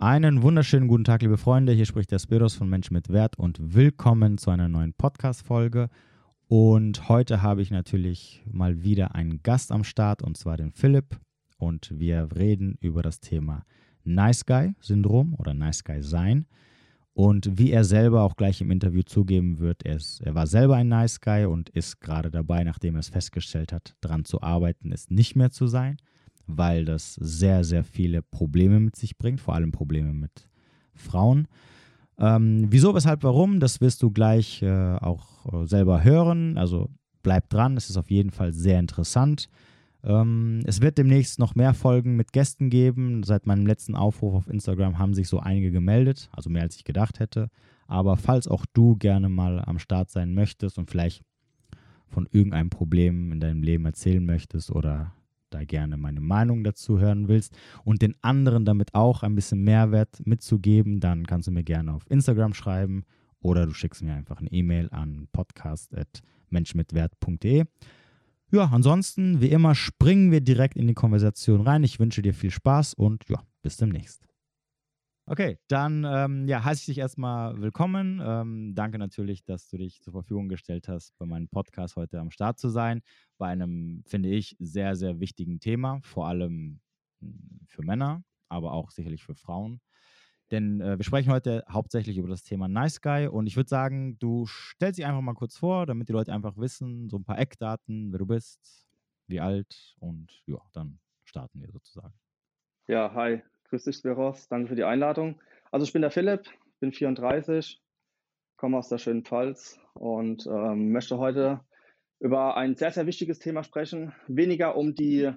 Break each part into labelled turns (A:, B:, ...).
A: Einen wunderschönen guten Tag, liebe Freunde. Hier spricht der Spiros von Mensch mit Wert und willkommen zu einer neuen Podcast-Folge. Und heute habe ich natürlich mal wieder einen Gast am Start und zwar den Philipp. Und wir reden über das Thema Nice Guy-Syndrom oder Nice Guy sein. Und wie er selber auch gleich im Interview zugeben wird, er, ist, er war selber ein Nice Guy und ist gerade dabei, nachdem er es festgestellt hat, daran zu arbeiten, es nicht mehr zu sein weil das sehr, sehr viele Probleme mit sich bringt, vor allem Probleme mit Frauen. Ähm, wieso, weshalb, warum, das wirst du gleich äh, auch äh, selber hören. Also bleib dran, es ist auf jeden Fall sehr interessant. Ähm, es wird demnächst noch mehr Folgen mit Gästen geben. Seit meinem letzten Aufruf auf Instagram haben sich so einige gemeldet, also mehr als ich gedacht hätte. Aber falls auch du gerne mal am Start sein möchtest und vielleicht von irgendeinem Problem in deinem Leben erzählen möchtest oder da gerne meine Meinung dazu hören willst und den anderen damit auch ein bisschen Mehrwert mitzugeben, dann kannst du mir gerne auf Instagram schreiben oder du schickst mir einfach eine E-Mail an podcast.menschmitwert.de. Ja, ansonsten, wie immer, springen wir direkt in die Konversation rein. Ich wünsche dir viel Spaß und ja, bis demnächst. Okay, dann ähm, ja, heiße ich dich erstmal willkommen. Ähm, danke natürlich, dass du dich zur Verfügung gestellt hast, bei meinem Podcast heute am Start zu sein. Bei einem, finde ich, sehr, sehr wichtigen Thema, vor allem hm, für Männer, aber auch sicherlich für Frauen. Denn äh, wir sprechen heute hauptsächlich über das Thema Nice Guy und ich würde sagen, du stellst dich einfach mal kurz vor, damit die Leute einfach wissen, so ein paar Eckdaten, wer du bist, wie alt und ja, dann starten wir sozusagen.
B: Ja, hi, Grüß dich, Spiros. Danke für die Einladung. Also ich bin der Philipp, bin 34, komme aus der schönen Pfalz und ähm, möchte heute über ein sehr, sehr wichtiges Thema sprechen. Weniger um die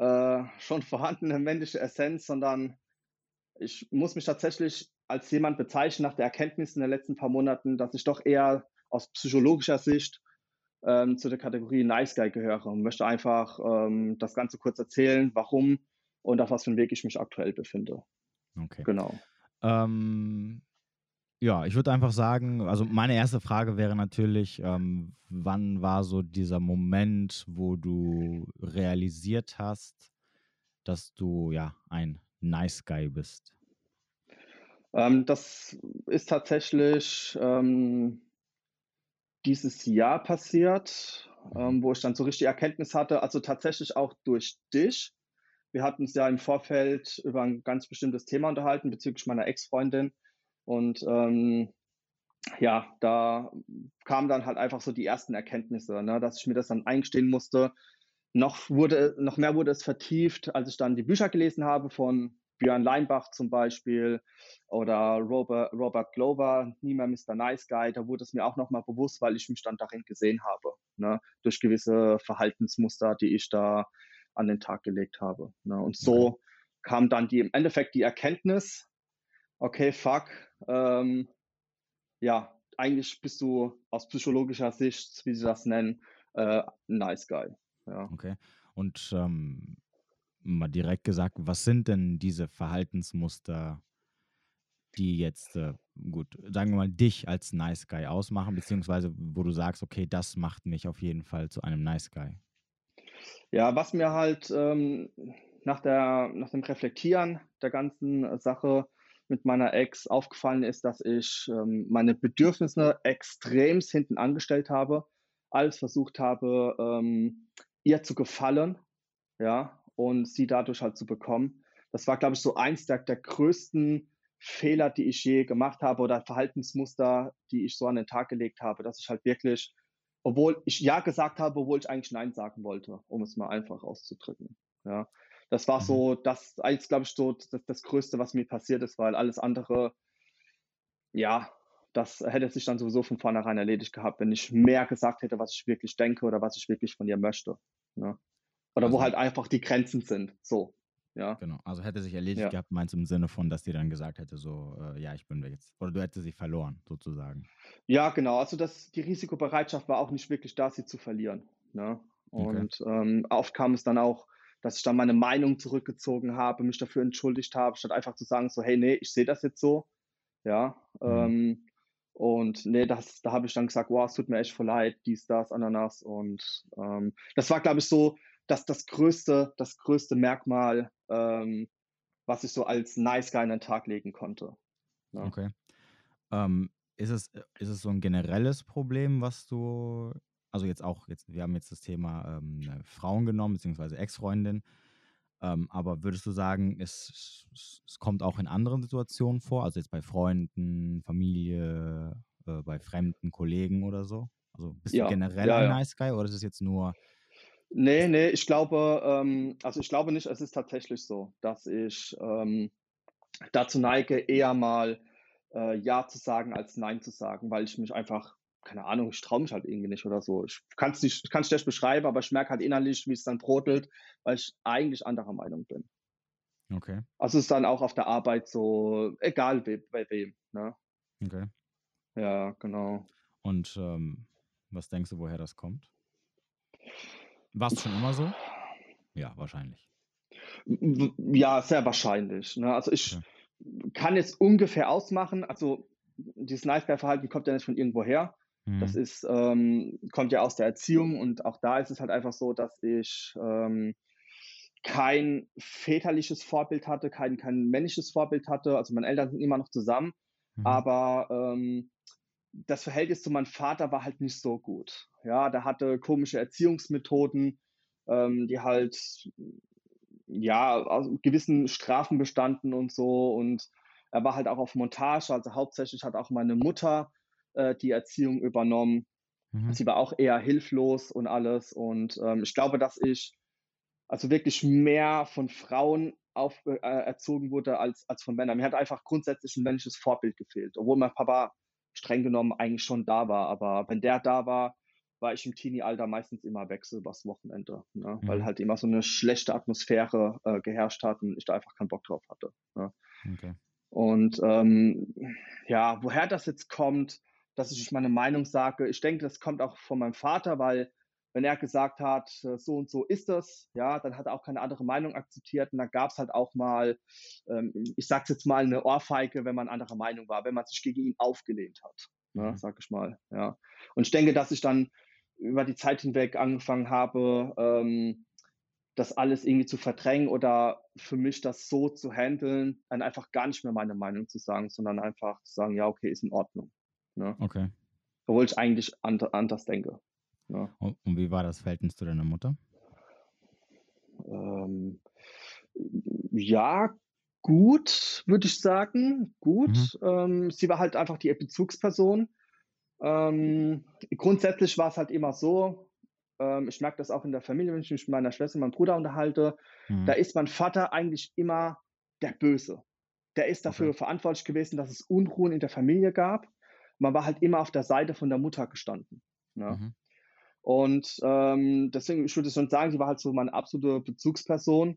B: äh, schon vorhandene männliche Essenz, sondern ich muss mich tatsächlich als jemand bezeichnen nach der Erkenntnis in den letzten paar Monaten, dass ich doch eher aus psychologischer Sicht ähm, zu der Kategorie Nice Guy gehöre und möchte einfach ähm, das Ganze kurz erzählen, warum und auf was für einem Weg ich mich aktuell befinde.
A: Okay.
B: Genau.
A: Ähm, ja, ich würde einfach sagen, also meine erste Frage wäre natürlich, ähm, wann war so dieser Moment, wo du realisiert hast, dass du ja ein Nice Guy bist?
B: Ähm, das ist tatsächlich ähm, dieses Jahr passiert, mhm. ähm, wo ich dann so richtig Erkenntnis hatte, also tatsächlich auch durch dich, wir hatten uns ja im Vorfeld über ein ganz bestimmtes Thema unterhalten bezüglich meiner Ex-Freundin. Und ähm, ja, da kamen dann halt einfach so die ersten Erkenntnisse, ne, dass ich mir das dann eingestehen musste. Noch, wurde, noch mehr wurde es vertieft, als ich dann die Bücher gelesen habe von Björn Leinbach zum Beispiel oder Robert, Robert Glover, Nie mehr Mr. Nice Guy. Da wurde es mir auch nochmal bewusst, weil ich mich dann darin gesehen habe, ne, durch gewisse Verhaltensmuster, die ich da an den Tag gelegt habe. Ne? Und so kam dann die, im Endeffekt die Erkenntnis, okay, fuck, ähm, ja, eigentlich bist du aus psychologischer Sicht, wie sie das nennen, äh, nice guy. Ja.
A: Okay. Und ähm, mal direkt gesagt, was sind denn diese Verhaltensmuster, die jetzt, äh, gut, sagen wir mal, dich als Nice Guy ausmachen, beziehungsweise wo du sagst, okay, das macht mich auf jeden Fall zu einem Nice Guy?
B: Ja, was mir halt ähm, nach, der, nach dem Reflektieren der ganzen Sache mit meiner Ex aufgefallen ist, dass ich ähm, meine Bedürfnisse extremst hinten angestellt habe, alles versucht habe, ähm, ihr zu gefallen, ja, und sie dadurch halt zu bekommen. Das war, glaube ich, so eins der, der größten Fehler, die ich je gemacht habe oder Verhaltensmuster, die ich so an den Tag gelegt habe, dass ich halt wirklich obwohl ich Ja gesagt habe, obwohl ich eigentlich Nein sagen wollte, um es mal einfach auszudrücken. Ja, das war so, mhm. das ist, glaube ich, so das, das Größte, was mir passiert ist, weil alles andere, ja, das hätte sich dann sowieso von vornherein erledigt gehabt, wenn ich mehr gesagt hätte, was ich wirklich denke oder was ich wirklich von ihr möchte. Ne? Oder also, wo halt einfach die Grenzen sind. So. Ja.
A: Genau. Also hätte sich erledigt ja. gehabt, meinst du im Sinne von, dass die dann gesagt hätte, so, äh, ja, ich bin jetzt. Oder du hättest sie verloren, sozusagen.
B: Ja, genau. Also das, die Risikobereitschaft war auch nicht wirklich da, sie zu verlieren. Ne? Und okay. ähm, oft kam es dann auch, dass ich dann meine Meinung zurückgezogen habe, mich dafür entschuldigt habe, statt einfach zu sagen, so, hey, nee, ich sehe das jetzt so. Ja. Mhm. Ähm, und nee, das, da habe ich dann gesagt, wow, es tut mir echt voll leid, dies, das, Ananas. Und ähm, das war, glaube ich, so, das das größte, das größte Merkmal, ähm, was ich so als Nice Guy an den Tag legen konnte.
A: Ja. Okay. Ähm, ist, es, ist es so ein generelles Problem, was du, also jetzt auch, jetzt, wir haben jetzt das Thema ähm, Frauen genommen, beziehungsweise Ex-Freundin, ähm, aber würdest du sagen, es, es, kommt auch in anderen Situationen vor, also jetzt bei Freunden, Familie, äh, bei fremden Kollegen oder so? Also bist ja, du generell ja, ein. Nice Guy oder ist es jetzt nur
B: Nee, nee, ich glaube, ähm, also ich glaube nicht, es ist tatsächlich so, dass ich ähm, dazu neige, eher mal äh, Ja zu sagen als Nein zu sagen, weil ich mich einfach, keine Ahnung, ich traue mich halt irgendwie nicht oder so. Ich kann es nicht, ich kann schlecht beschreiben, aber ich merke halt innerlich, wie es dann brodelt, weil ich eigentlich anderer Meinung bin.
A: Okay.
B: Also es ist dann auch auf der Arbeit so, egal we, bei wem. Ne?
A: Okay.
B: Ja, genau.
A: Und ähm, was denkst du, woher das kommt? War es schon immer so? Ja, wahrscheinlich.
B: Ja, sehr wahrscheinlich. Ne? Also ich okay. kann jetzt ungefähr ausmachen, also dieses Nice Guy-Verhalten kommt ja nicht von irgendwo her. Mhm. Das ist, ähm, kommt ja aus der Erziehung und auch da ist es halt einfach so, dass ich ähm, kein väterliches Vorbild hatte, kein, kein männliches Vorbild hatte. Also meine Eltern sind immer noch zusammen, mhm. aber ähm, das Verhältnis zu meinem Vater war halt nicht so gut. Ja, der hatte komische Erziehungsmethoden, ähm, die halt ja aus gewissen Strafen bestanden und so. Und er war halt auch auf Montage, also hauptsächlich hat auch meine Mutter äh, die Erziehung übernommen. Mhm. Sie war auch eher hilflos und alles. Und ähm, ich glaube, dass ich also wirklich mehr von Frauen auf, äh, erzogen wurde als, als von Männern. Mir hat einfach grundsätzlich ein männliches Vorbild gefehlt, obwohl mein Papa streng genommen eigentlich schon da war. Aber wenn der da war, war ich im Teenie-Alter meistens immer wechsel übers Wochenende, ne? mhm. weil halt immer so eine schlechte Atmosphäre äh, geherrscht hat und ich da einfach keinen Bock drauf hatte. Ne? Okay. Und ähm, ja, woher das jetzt kommt, dass ich meine Meinung sage, ich denke, das kommt auch von meinem Vater, weil wenn er gesagt hat, äh, so und so ist das, ja, dann hat er auch keine andere Meinung akzeptiert und dann gab es halt auch mal, ähm, ich sag's jetzt mal, eine Ohrfeige, wenn man anderer Meinung war, wenn man sich gegen ihn aufgelehnt hat, ne, mhm. sag ich mal, ja. Und ich denke, dass ich dann über die Zeit hinweg angefangen habe, ähm, das alles irgendwie zu verdrängen oder für mich das so zu handeln, dann einfach gar nicht mehr meine Meinung zu sagen, sondern einfach zu sagen, ja, okay, ist in Ordnung. Ne?
A: Okay.
B: Obwohl ich eigentlich anders denke.
A: Ja. Und, und, wie war das Verhältnis zu deiner Mutter?
B: Ähm, ja, gut, würde ich sagen. Gut. Mhm. Ähm, sie war halt einfach die Bezugsperson. Ähm, grundsätzlich war es halt immer so, ähm, ich merke das auch in der Familie, wenn ich mich mit meiner Schwester und meinem Bruder unterhalte, mhm. da ist mein Vater eigentlich immer der Böse. Der ist dafür okay. verantwortlich gewesen, dass es Unruhen in der Familie gab. Man war halt immer auf der Seite von der Mutter gestanden. Ne? Mhm. Und ähm, deswegen, ich würde schon sagen, sie war halt so meine absolute Bezugsperson.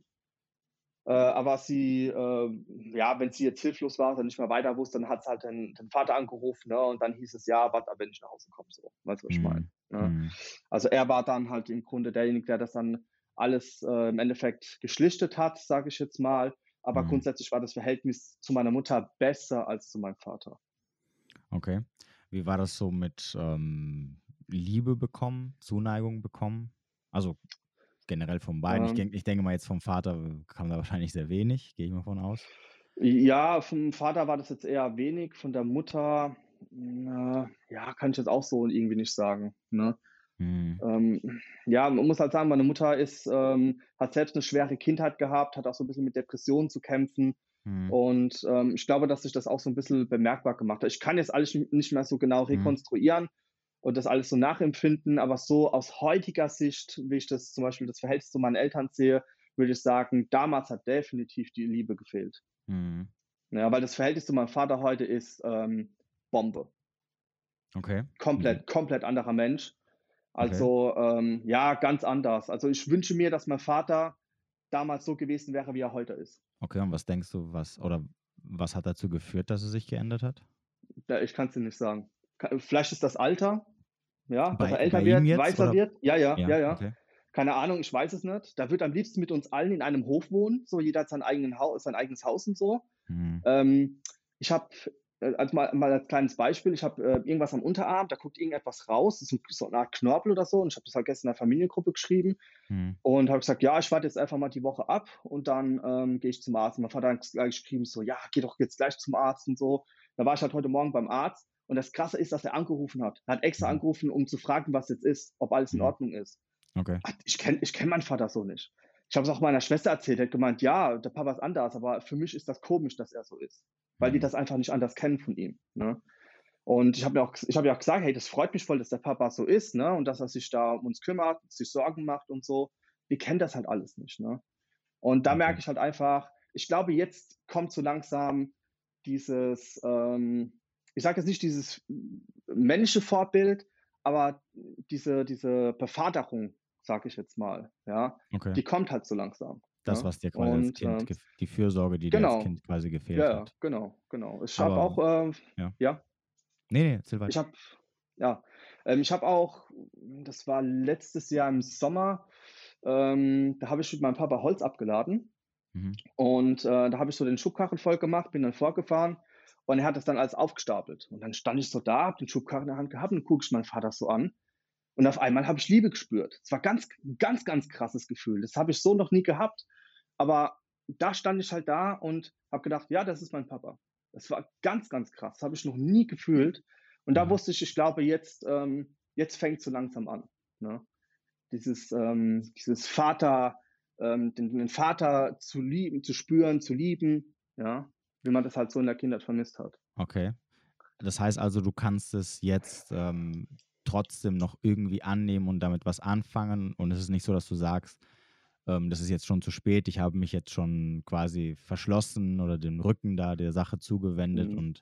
B: Äh, aber sie, äh, ja, wenn sie jetzt hilflos war und nicht mehr weiter wusste, dann hat sie halt den, den Vater angerufen ne? und dann hieß es, ja, warte, wenn ich nach Hause komme, so. Weißt du, was ich mhm. meine? Ne? Mhm. Also er war dann halt im Grunde derjenige, der das dann alles äh, im Endeffekt geschlichtet hat, sage ich jetzt mal. Aber mhm. grundsätzlich war das Verhältnis zu meiner Mutter besser als zu meinem Vater.
A: Okay. Wie war das so mit ähm, Liebe bekommen, Zuneigung bekommen? Also generell von beiden. Ähm, ich, denke, ich denke mal, jetzt vom Vater kam da wahrscheinlich sehr wenig, gehe ich mal von aus.
B: Ja, vom Vater war das jetzt eher wenig, von der Mutter, na, ja, kann ich jetzt auch so irgendwie nicht sagen. Ne? Hm. Ähm, ja, man muss halt sagen, meine Mutter ist, ähm, hat selbst eine schwere Kindheit gehabt, hat auch so ein bisschen mit Depressionen zu kämpfen. Hm. Und ähm, ich glaube, dass sich das auch so ein bisschen bemerkbar gemacht hat. Ich kann jetzt alles nicht mehr so genau hm. rekonstruieren. Hm und das alles so nachempfinden. Aber so aus heutiger Sicht, wie ich das zum Beispiel das Verhältnis zu meinen Eltern sehe, würde ich sagen, damals hat definitiv die Liebe gefehlt. Mhm. Ja, weil das Verhältnis zu meinem Vater heute ist ähm, Bombe.
A: Okay.
B: Komplett, mhm. komplett anderer Mensch. Also okay. ähm, ja, ganz anders. Also ich wünsche mir, dass mein Vater damals so gewesen wäre, wie er heute ist.
A: Okay, und was denkst du, was oder was hat dazu geführt, dass er sich geändert hat?
B: Ich kann es dir nicht sagen. Vielleicht ist das Alter, ja, bei, dass er älter wird, jetzt, weißer oder? wird. Ja, ja, ja, ja. ja. Okay. Keine Ahnung, ich weiß es nicht. Da wird am liebsten mit uns allen in einem Hof wohnen. So, jeder hat sein, eigenen Haus, sein eigenes Haus und so. Mhm. Ähm, ich habe äh, also mal, mal als kleines Beispiel, ich habe äh, irgendwas am Unterarm, da guckt irgendetwas raus, das ist so eine Art Knorpel oder so und ich habe das halt gestern in der Familiengruppe geschrieben mhm. und habe gesagt, ja, ich warte jetzt einfach mal die Woche ab und dann ähm, gehe ich zum Arzt. Und mein Vater hat gleich geschrieben, so, ja, geh doch jetzt gleich zum Arzt und so. Da war ich halt heute Morgen beim Arzt und das Krasse ist, dass er angerufen hat. Er hat extra mhm. angerufen, um zu fragen, was jetzt ist, ob alles in mhm. Ordnung ist. Okay. Ich kenne ich kenn meinen Vater so nicht. Ich habe es auch meiner Schwester erzählt, er hat gemeint, ja, der Papa ist anders, aber für mich ist das komisch, dass er so ist, weil die mhm. das einfach nicht anders kennen von ihm. Ne? Und ich habe mir auch, ich habe ja auch gesagt, hey, das freut mich voll, dass der Papa so ist, ne? Und dass er sich da um uns kümmert, sich Sorgen macht und so. Wir kennen das halt alles nicht, ne? Und da okay. merke ich halt einfach, ich glaube, jetzt kommt so langsam dieses, ähm, ich sage jetzt nicht dieses männliche Vorbild, aber diese, diese Bevaterung sage ich jetzt mal. Ja, okay. die kommt halt so langsam.
A: Das,
B: ja?
A: was dir quasi und, als Kind, äh, die Fürsorge, die genau, dir als Kind quasi gefehlt
B: ja,
A: hat.
B: Genau, genau. Ich habe auch, äh, ja. ja.
A: Nee, nee, erzähl
B: weiter. Ich habe, ja, ähm, ich habe auch, das war letztes Jahr im Sommer, ähm, da habe ich mit meinem Papa Holz abgeladen. Mhm. Und äh, da habe ich so den Schubkarren voll gemacht, bin dann vorgefahren und er hat das dann alles aufgestapelt. Und dann stand ich so da, habe den Schubkarren in der Hand gehabt und gucke ich meinen Vater so an. Und auf einmal habe ich Liebe gespürt. Es war ganz, ganz, ganz krasses Gefühl. Das habe ich so noch nie gehabt. Aber da stand ich halt da und habe gedacht, ja, das ist mein Papa. Das war ganz, ganz krass. Das habe ich noch nie gefühlt. Und da mhm. wusste ich, ich glaube, jetzt, ähm, jetzt fängt es so langsam an. Ne? Dieses, ähm, dieses Vater, ähm, den, den, Vater zu lieben, zu spüren, zu lieben, ja, wie man das halt so in der Kindheit vermisst hat.
A: Okay. Das heißt also, du kannst es jetzt ähm, trotzdem noch irgendwie annehmen und damit was anfangen. Und es ist nicht so, dass du sagst, ähm, das ist jetzt schon zu spät, ich habe mich jetzt schon quasi verschlossen oder den Rücken da der Sache zugewendet mhm. und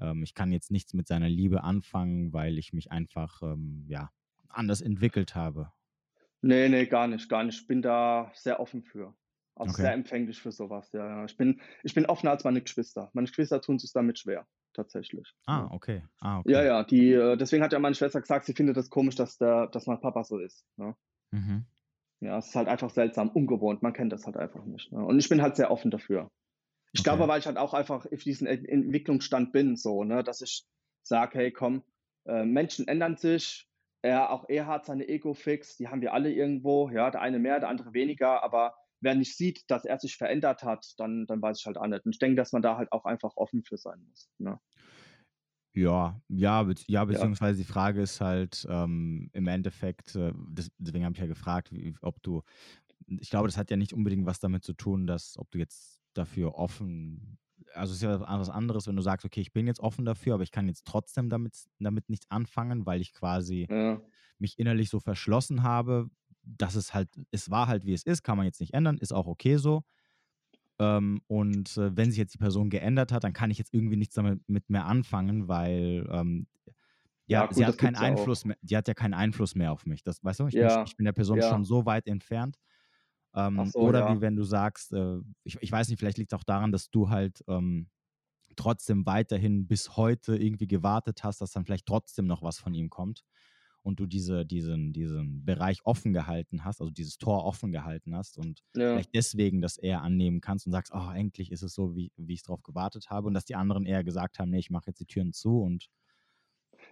A: ähm, ich kann jetzt nichts mit seiner Liebe anfangen, weil ich mich einfach ähm, ja, anders entwickelt habe.
B: Nee, nee, gar nicht, gar nicht. Ich bin da sehr offen für. Auch okay. sehr empfänglich für sowas, ja, ja. Ich bin, ich bin offener als meine Geschwister. Meine Geschwister tun sich damit schwer tatsächlich.
A: Ah, okay. Ah, okay.
B: Ja, ja, die, äh, deswegen hat ja meine Schwester gesagt, sie findet es das komisch, dass, der, dass mein Papa so ist. Ne? Mhm. Ja, es ist halt einfach seltsam, ungewohnt, man kennt das halt einfach nicht. Ne? Und ich bin halt sehr offen dafür. Ich okay. glaube, weil ich halt auch einfach auf diesen Entwicklungsstand bin, so, ne, dass ich sage, hey, komm, äh, Menschen ändern sich, er, auch er hat seine Ego-Fix, die haben wir alle irgendwo, ja, der eine mehr, der andere weniger, aber wer nicht sieht, dass er sich verändert hat, dann, dann weiß ich halt auch nicht. Und ich denke, dass man da halt auch einfach offen für sein muss. Ne?
A: Ja, ja, be ja, beziehungsweise ja. die Frage ist halt ähm, im Endeffekt, äh, das, deswegen habe ich ja gefragt, wie, ob du, ich glaube, das hat ja nicht unbedingt was damit zu tun, dass, ob du jetzt dafür offen, also es ist ja was anderes, wenn du sagst, okay, ich bin jetzt offen dafür, aber ich kann jetzt trotzdem damit, damit nichts anfangen, weil ich quasi ja. mich innerlich so verschlossen habe, dass es halt, es war halt wie es ist, kann man jetzt nicht ändern, ist auch okay so. Ähm, und äh, wenn sich jetzt die Person geändert hat, dann kann ich jetzt irgendwie nichts damit mit mehr anfangen, weil ähm, ja, ja gut, sie hat keinen Einfluss mehr, die hat ja keinen Einfluss mehr auf mich. Das weißt du, ich, ja. bin, ich bin der Person ja. schon so weit entfernt. Ähm, so, oder wie wenn du sagst, äh, ich, ich weiß nicht, vielleicht liegt es auch daran, dass du halt ähm, trotzdem weiterhin bis heute irgendwie gewartet hast, dass dann vielleicht trotzdem noch was von ihm kommt und du diese, diesen, diesen Bereich offen gehalten hast, also dieses Tor offen gehalten hast und ja. vielleicht deswegen das eher annehmen kannst und sagst, oh, eigentlich ist es so, wie, wie ich es darauf gewartet habe und dass die anderen eher gesagt haben, nee, ich mache jetzt die Türen zu und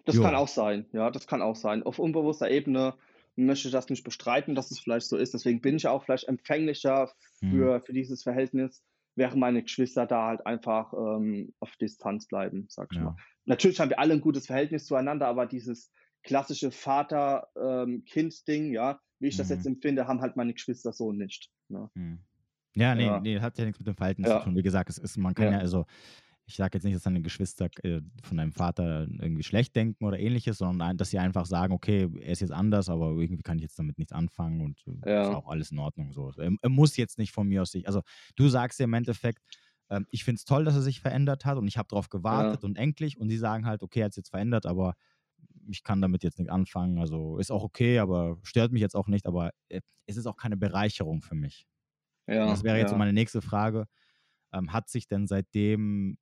B: das jo. kann auch sein, ja, das kann auch sein. Auf unbewusster Ebene möchte ich das nicht bestreiten, dass es vielleicht so ist. Deswegen bin ich auch vielleicht empfänglicher für, hm. für dieses Verhältnis, während meine Geschwister da halt einfach ähm, auf Distanz bleiben, sag ich ja. mal. Natürlich haben wir alle ein gutes Verhältnis zueinander, aber dieses, klassische Vater-Kind-Ding, ähm, ja, wie ich das jetzt mhm. empfinde, haben halt meine Geschwister so nicht. Ne?
A: Mhm. Ja, nee, ja. nee, hat ja nichts mit dem Verhalten ja. zu tun. Wie gesagt, es ist, man kann ja, ja also, ich sage jetzt nicht, dass deine Geschwister äh, von deinem Vater irgendwie schlecht denken oder ähnliches, sondern dass sie einfach sagen, okay, er ist jetzt anders, aber irgendwie kann ich jetzt damit nichts anfangen und äh, ist auch alles in Ordnung so. Er, er, muss jetzt nicht von mir aus sich, also du sagst ja im Endeffekt, ähm, ich finde es toll, dass er sich verändert hat und ich habe darauf gewartet und endlich und sie sagen halt, okay, er hat sich jetzt verändert, aber ich kann damit jetzt nicht anfangen. Also ist auch okay, aber stört mich jetzt auch nicht. Aber äh, es ist auch keine Bereicherung für mich. Ja, das wäre jetzt ja. meine nächste Frage. Ähm, hat sich denn seitdem,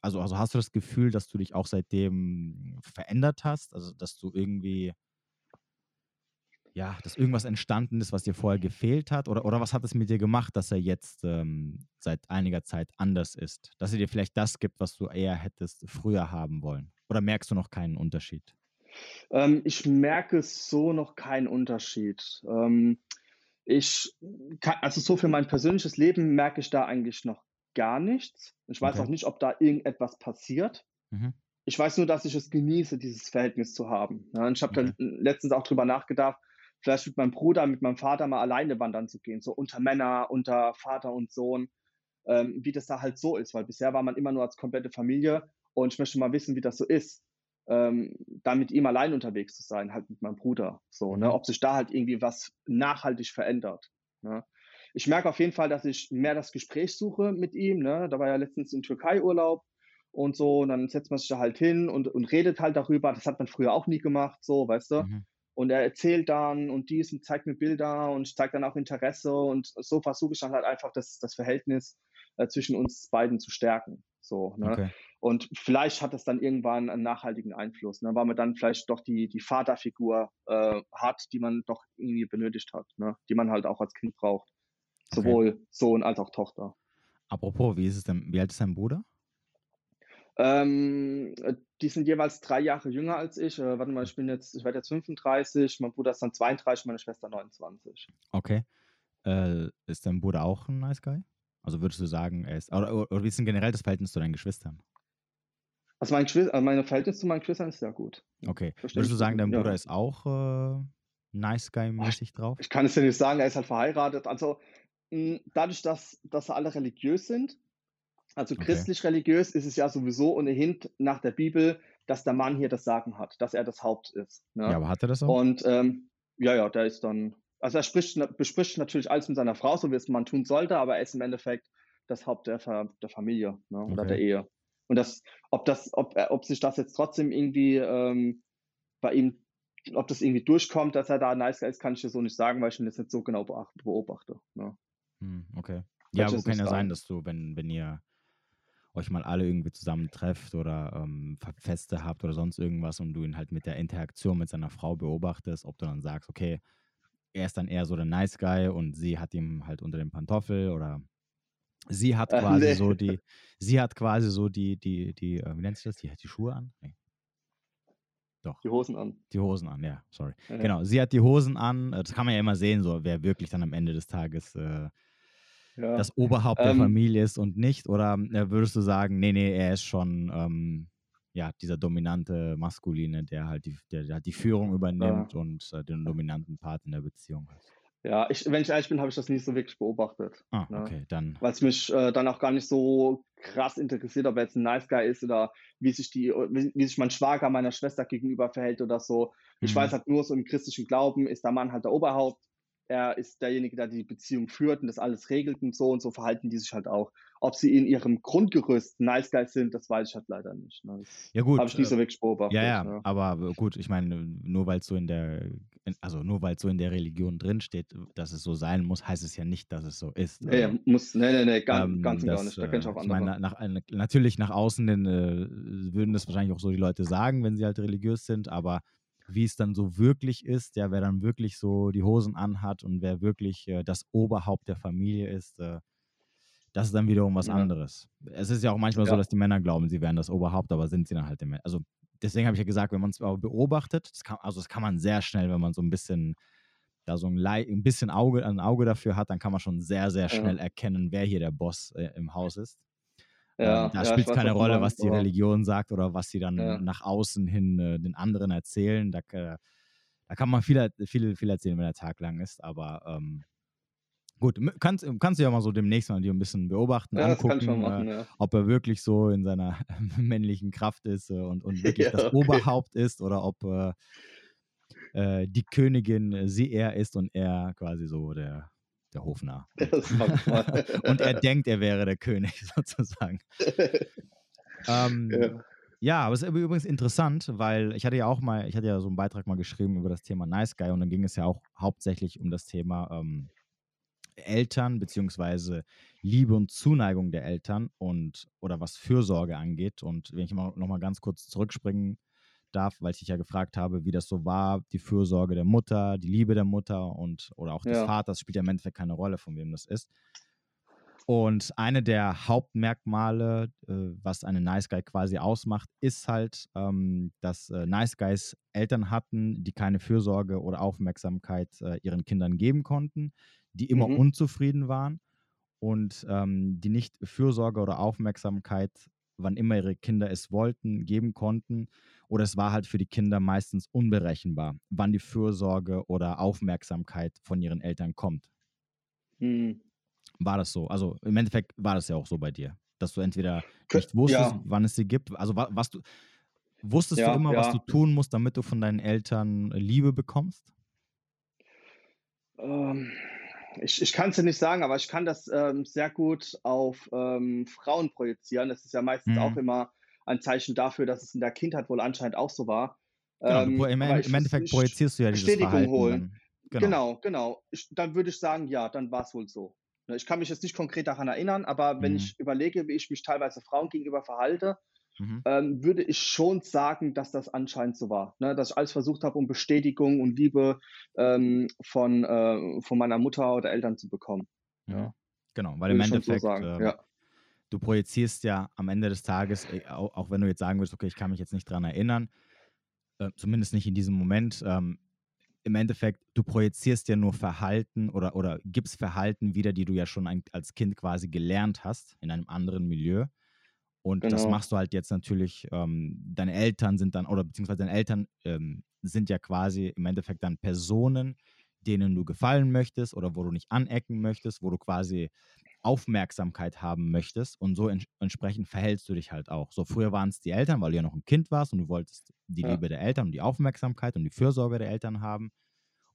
A: also, also hast du das Gefühl, dass du dich auch seitdem verändert hast? Also, dass du irgendwie. Ja, dass irgendwas entstanden ist, was dir vorher gefehlt hat? Oder, oder was hat es mit dir gemacht, dass er jetzt ähm, seit einiger Zeit anders ist? Dass er dir vielleicht das gibt, was du eher hättest früher haben wollen? Oder merkst du noch keinen Unterschied?
B: Ähm, ich merke so noch keinen Unterschied. Ähm, ich kann, also so für mein persönliches Leben merke ich da eigentlich noch gar nichts. Ich weiß
A: Okay.
B: auch nicht, ob da irgendetwas passiert.
A: Mhm.
B: Ich weiß nur, dass ich es genieße, dieses Verhältnis zu haben. Ja, und ich habe
A: Okay.
B: dann letztens auch drüber nachgedacht, vielleicht mit meinem Bruder, mit meinem Vater mal alleine wandern zu gehen, so unter Männer, unter Vater und Sohn, ähm, wie das da halt so ist, weil bisher war man immer nur als komplette Familie und ich möchte mal wissen, wie das so ist, ähm, da mit ihm allein unterwegs zu sein, halt mit meinem Bruder, so, ne,
A: Mhm.
B: ob sich da halt irgendwie was nachhaltig verändert. Ne. Ich merke auf jeden Fall, dass ich mehr das Gespräch suche mit ihm, ne, da war ja letztens in Türkei Urlaub und so, und dann setzt man sich da halt hin und, und redet halt darüber. Das hat man früher auch nie gemacht, so, weißt du.
A: Mhm.
B: Und er erzählt dann und dies und zeigt mir Bilder und ich zeige dann auch Interesse und so versuche ich dann halt einfach das, das Verhältnis äh, zwischen uns beiden zu stärken. So, ne?
A: Okay.
B: Und vielleicht hat das dann irgendwann einen nachhaltigen Einfluss, ne? weil man dann vielleicht doch die, die Vaterfigur äh, hat, die man doch irgendwie benötigt hat, ne? die man halt auch als Kind braucht.
A: Okay.
B: Sowohl Sohn als auch Tochter.
A: Apropos, wie ist es denn? Wie alt ist dein Bruder?
B: Ähm, äh, die sind jeweils drei Jahre jünger als ich. Äh, warte mal, ich bin jetzt, ich werde jetzt 35, mein Bruder ist dann 32, meine Schwester 29.
A: Okay. Äh, ist dein Bruder auch ein Nice Guy? Also würdest du sagen, er ist. Oder, oder, oder wie ist denn generell das Verhältnis zu deinen Geschwistern?
B: Also mein Geschwister, also meine Verhältnis zu meinen Geschwistern ist sehr gut.
A: Okay.
B: Verstehe
A: Würdest du sagen, dein
B: Ja.
A: Bruder ist auch äh, Nice Guy-mäßig drauf?
B: Ich kann es ja nicht sagen, er ist halt verheiratet. Also dadurch, dass, dass alle religiös sind, also
A: Okay.
B: christlich-religiös, ist es ja sowieso ohnehin nach der Bibel, dass der Mann hier das Sagen hat, dass er das Haupt ist. Ne?
A: Ja, aber hat er das auch?
B: Und ähm, ja, ja, der ist dann, also er spricht, bespricht natürlich alles mit seiner Frau, so wie es man tun sollte, aber er ist im Endeffekt das Haupt der, der Familie ne, oder
A: Okay.
B: der Ehe. Und das, ob das, ob, er- ob sich das jetzt trotzdem irgendwie ähm, bei ihm, ob das irgendwie durchkommt, dass er da ein nice Guy ist, kann ich dir so nicht sagen, weil ich ihn jetzt nicht so genau beobachte. Ne?
A: Hm, okay. Ja,
B: jetzt
A: kann ja sein, dass du, wenn, wenn ihr euch mal alle irgendwie zusammen trefft oder ähm, Fe- Feste habt oder sonst irgendwas und du ihn halt mit der Interaktion mit seiner Frau beobachtest, ob du dann sagst, okay, er ist dann eher so der Nice Guy und sie hat ihm halt unter dem Pantoffel oder sie hat
B: Äh,
A: quasi
B: nee.
A: so die, sie hat quasi so die, die, die, äh, wie nennt sich das? Die hat die Schuhe an? Nee. Doch,
B: Die Hosen an.
A: die Hosen an, ja, sorry.
B: Ja.
A: Genau, sie hat die Hosen an. äh, Das kann man ja immer sehen, so wer wirklich dann am Ende des Tages äh,
B: Ja.
A: das Oberhaupt der
B: Ähm,
A: Familie ist und nicht? Oder äh, würdest du sagen, nee, nee, er ist schon ähm, ja, dieser dominante Maskuline, der halt die, der, der die Führung übernimmt und äh, den dominanten Part in der Beziehung hat?
B: ja, ich, wenn ich ehrlich bin, habe ich das nicht so wirklich beobachtet.
A: Ah,
B: Ja.
A: okay, dann.
B: weil es mich äh, dann auch gar nicht so krass interessiert, ob er jetzt ein Nice Guy ist oder wie sich die, wie, wie sich mein Schwager meiner Schwester gegenüber verhält oder so. Ich
A: Mhm.
B: weiß halt nur so im christlichen Glauben ist der Mann halt der Oberhaupt. Er ist derjenige, der die Beziehung führt und das alles regelt und so und so verhalten die sich halt auch. Ob sie in ihrem Grundgerüst Nice Guys sind, das weiß ich halt leider nicht. Ne? Das
A: Ja, gut.
B: habe ich nicht
A: äh,
B: so wirklich beobachtet.
A: Ja, ja,
B: ne?
A: aber gut, ich meine, nur weil es so in der, also nur weil so in der Religion drinsteht, dass es so sein muss, heißt es ja nicht, dass es so ist.
B: Nee,
A: Also,
B: muss, nee, nee, nee, ganz,
A: ähm,
B: ganz und gar
A: das,
B: nicht. Da kenne ich
A: äh,
B: auch
A: ich meine,
B: andere.
A: nach, nach, natürlich nach außen hin äh, würden das wahrscheinlich auch so die Leute sagen, wenn sie halt religiös sind, aber wie es dann so wirklich ist, ja, wer dann wirklich so die Hosen anhat und wer wirklich äh, das Oberhaupt der Familie ist, äh, das ist dann wiederum was
B: Ja.
A: anderes. Es ist ja auch manchmal so,
B: Ja.
A: dass die Männer glauben, sie wären das Oberhaupt, aber sind sie dann halt immer. Also deswegen habe ich ja gesagt, wenn man es beobachtet, das kann, also das kann man sehr schnell, wenn man so ein bisschen da so ein, ein bisschen Auge, ein Auge dafür hat, dann kann man schon sehr, sehr
B: Ja.
A: schnell erkennen, wer hier der Boss äh, im Haus ist.
B: Ja,
A: ähm, da
B: ja,
A: spielt es keine Rolle,
B: meinst,
A: was die Religion sagt oder was sie dann
B: Ja.
A: nach außen hin äh, den anderen erzählen. Da, äh, da kann man viel, viel, viel erzählen, wenn der Tag lang ist, aber ähm, gut, kannst, kannst du ja mal so demnächst mal dir ein bisschen beobachten,
B: Ja,
A: angucken, äh,
B: machen, ja.
A: ob er wirklich so in seiner männlichen Kraft ist äh, und, und wirklich das
B: okay.
A: Oberhaupt ist oder ob äh, äh, die Königin äh, sie er ist und er quasi so der, der Hofnarr. Und er denkt, er wäre der König sozusagen. Ähm,
B: Ja.
A: ja, aber es ist übrigens interessant, weil ich hatte ja auch mal, ich hatte ja so einen Beitrag mal geschrieben über das Thema Nice Guy und dann ging es ja auch hauptsächlich um das Thema ähm, Eltern beziehungsweise Liebe und Zuneigung der Eltern und oder was Fürsorge angeht. Und wenn ich mal noch mal ganz kurz zurückspringen darf, weil ich dich ja gefragt habe, wie das so war, die Fürsorge der Mutter, die Liebe der Mutter und oder auch des
B: Ja.
A: Vaters spielt ja im Endeffekt keine Rolle, von wem das ist. Und eine der Hauptmerkmale, äh, was einen Nice Guy quasi ausmacht, ist halt, ähm, dass äh, Nice Guys Eltern hatten, die keine Fürsorge oder Aufmerksamkeit äh, ihren Kindern geben konnten, die immer
B: Mhm.
A: unzufrieden waren und ähm, die nicht Fürsorge oder Aufmerksamkeit, wann immer ihre Kinder es wollten, geben konnten. Oder es war halt für die Kinder meistens unberechenbar, wann die Fürsorge oder Aufmerksamkeit von ihren Eltern kommt.
B: Hm.
A: War das so? Also im Endeffekt war das ja auch so bei dir, dass du entweder nicht wusstest,
B: ja.
A: wann es sie gibt. Also wa- was du wusstest
B: Ja,
A: du immer, was
B: ja.
A: du tun musst, damit du von deinen Eltern Liebe bekommst?
B: Ähm, ich ich kann es dir nicht sagen, aber ich kann das ähm, sehr gut auf ähm, Frauen projizieren. Das ist ja meistens
A: Mhm.
B: auch immer ein Zeichen dafür, dass es in der Kindheit wohl anscheinend auch so war.
A: Genau,
B: Ähm,
A: im, Im Endeffekt projizierst du ja dieses
B: Bestätigung
A: Verhalten.
B: holen.
A: Dann. Genau.
B: Genau, genau. Ich, dann würde ich sagen, ja, dann war es wohl so. Ne, Ich kann mich jetzt nicht konkret daran erinnern, aber wenn
A: Mhm.
B: ich überlege, wie ich mich teilweise Frauen gegenüber verhalte,
A: Mhm.
B: ähm, würde ich schon sagen, dass das anscheinend so war. Ne? Dass ich alles versucht habe, um Bestätigung und Liebe ähm, von, äh, von meiner Mutter oder Eltern zu bekommen.
A: Mhm.
B: Ja.
A: Genau, weil
B: Würde
A: im
B: schon so
A: Endeffekt,
B: sagen.
A: ähm,
B: ja.
A: Du projizierst ja am Ende des Tages, äh, auch, wenn du jetzt sagen würdest, okay, ich kann mich jetzt nicht dran erinnern, äh, zumindest nicht in diesem Moment, ähm, im Endeffekt, du projizierst ja nur Verhalten oder, oder gibst Verhalten wieder, die du ja schon ein, als Kind quasi gelernt hast in einem anderen Milieu. Und das
B: Genau.
A: machst du halt jetzt natürlich, ähm, deine Eltern sind dann, oder beziehungsweise deine Eltern ähm, sind ja quasi im Endeffekt dann Personen, denen du gefallen möchtest oder wo du nicht anecken möchtest, wo du quasi Aufmerksamkeit haben möchtest und so ents entsprechend verhältst du dich halt auch. So früher waren es die Eltern, weil du ja noch ein Kind warst und du wolltest die
B: Ja.
A: Liebe der Eltern und die Aufmerksamkeit und die Fürsorge der Eltern haben.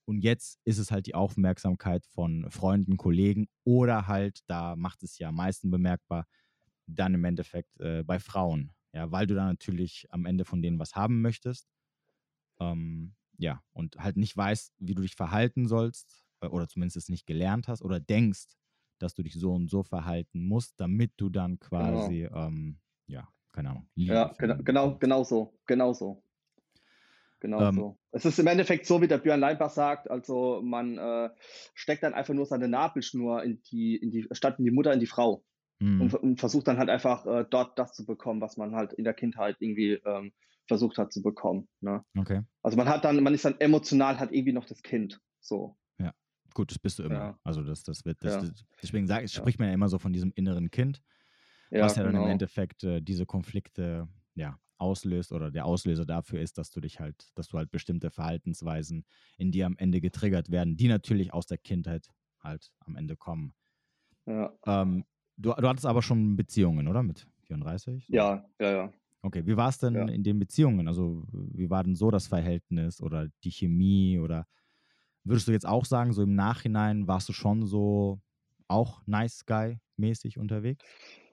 A: Und jetzt ist es halt die Aufmerksamkeit von Freunden, Kollegen oder halt, da macht es ja am meisten bemerkbar, dann im Endeffekt äh, bei Frauen. Ja, weil du dann natürlich am Ende von denen was haben möchtest. Ähm, ja, und halt nicht weißt, wie du dich verhalten sollst äh, oder zumindest es nicht gelernt hast oder denkst, dass du dich so und so verhalten musst, damit du dann quasi, ähm, ja, keine Ahnung.
B: Ja, genau, genau, genau so, genau so. Genau
A: Ähm,
B: so. Es ist im Endeffekt so, wie der Björn Leinbach sagt, also man äh, steckt dann einfach nur seine Nabelschnur in die, in die, statt in die Mutter, in die Frau
A: Mhm.
B: und, und versucht dann halt einfach äh, dort das zu bekommen, was man halt in der Kindheit irgendwie ähm, versucht hat zu bekommen. Ne?
A: Okay,
B: Also man hat dann, man ist dann emotional halt irgendwie noch das Kind. So.
A: Gut, das bist du immer.
B: Ja.
A: Also das, das wird, das,
B: Ja.
A: das, deswegen sag, spricht man ja immer so von diesem inneren Kind, was ja dann
B: genau.
A: im Endeffekt äh, diese Konflikte ja, auslöst oder der Auslöser dafür ist, dass du dich halt, dass du halt bestimmte Verhaltensweisen in dir am Ende getriggert werden, die natürlich aus der Kindheit halt am Ende kommen.
B: Ja,
A: Ähm, du, du hattest aber schon Beziehungen, oder? Mit 34? So.
B: ja, ja, ja.
A: Okay, wie war es denn
B: Ja.
A: in den Beziehungen? Also, wie war denn so das Verhältnis oder die Chemie? Oder würdest du jetzt auch sagen, so im Nachhinein warst du schon so auch Nice Guy-mäßig unterwegs?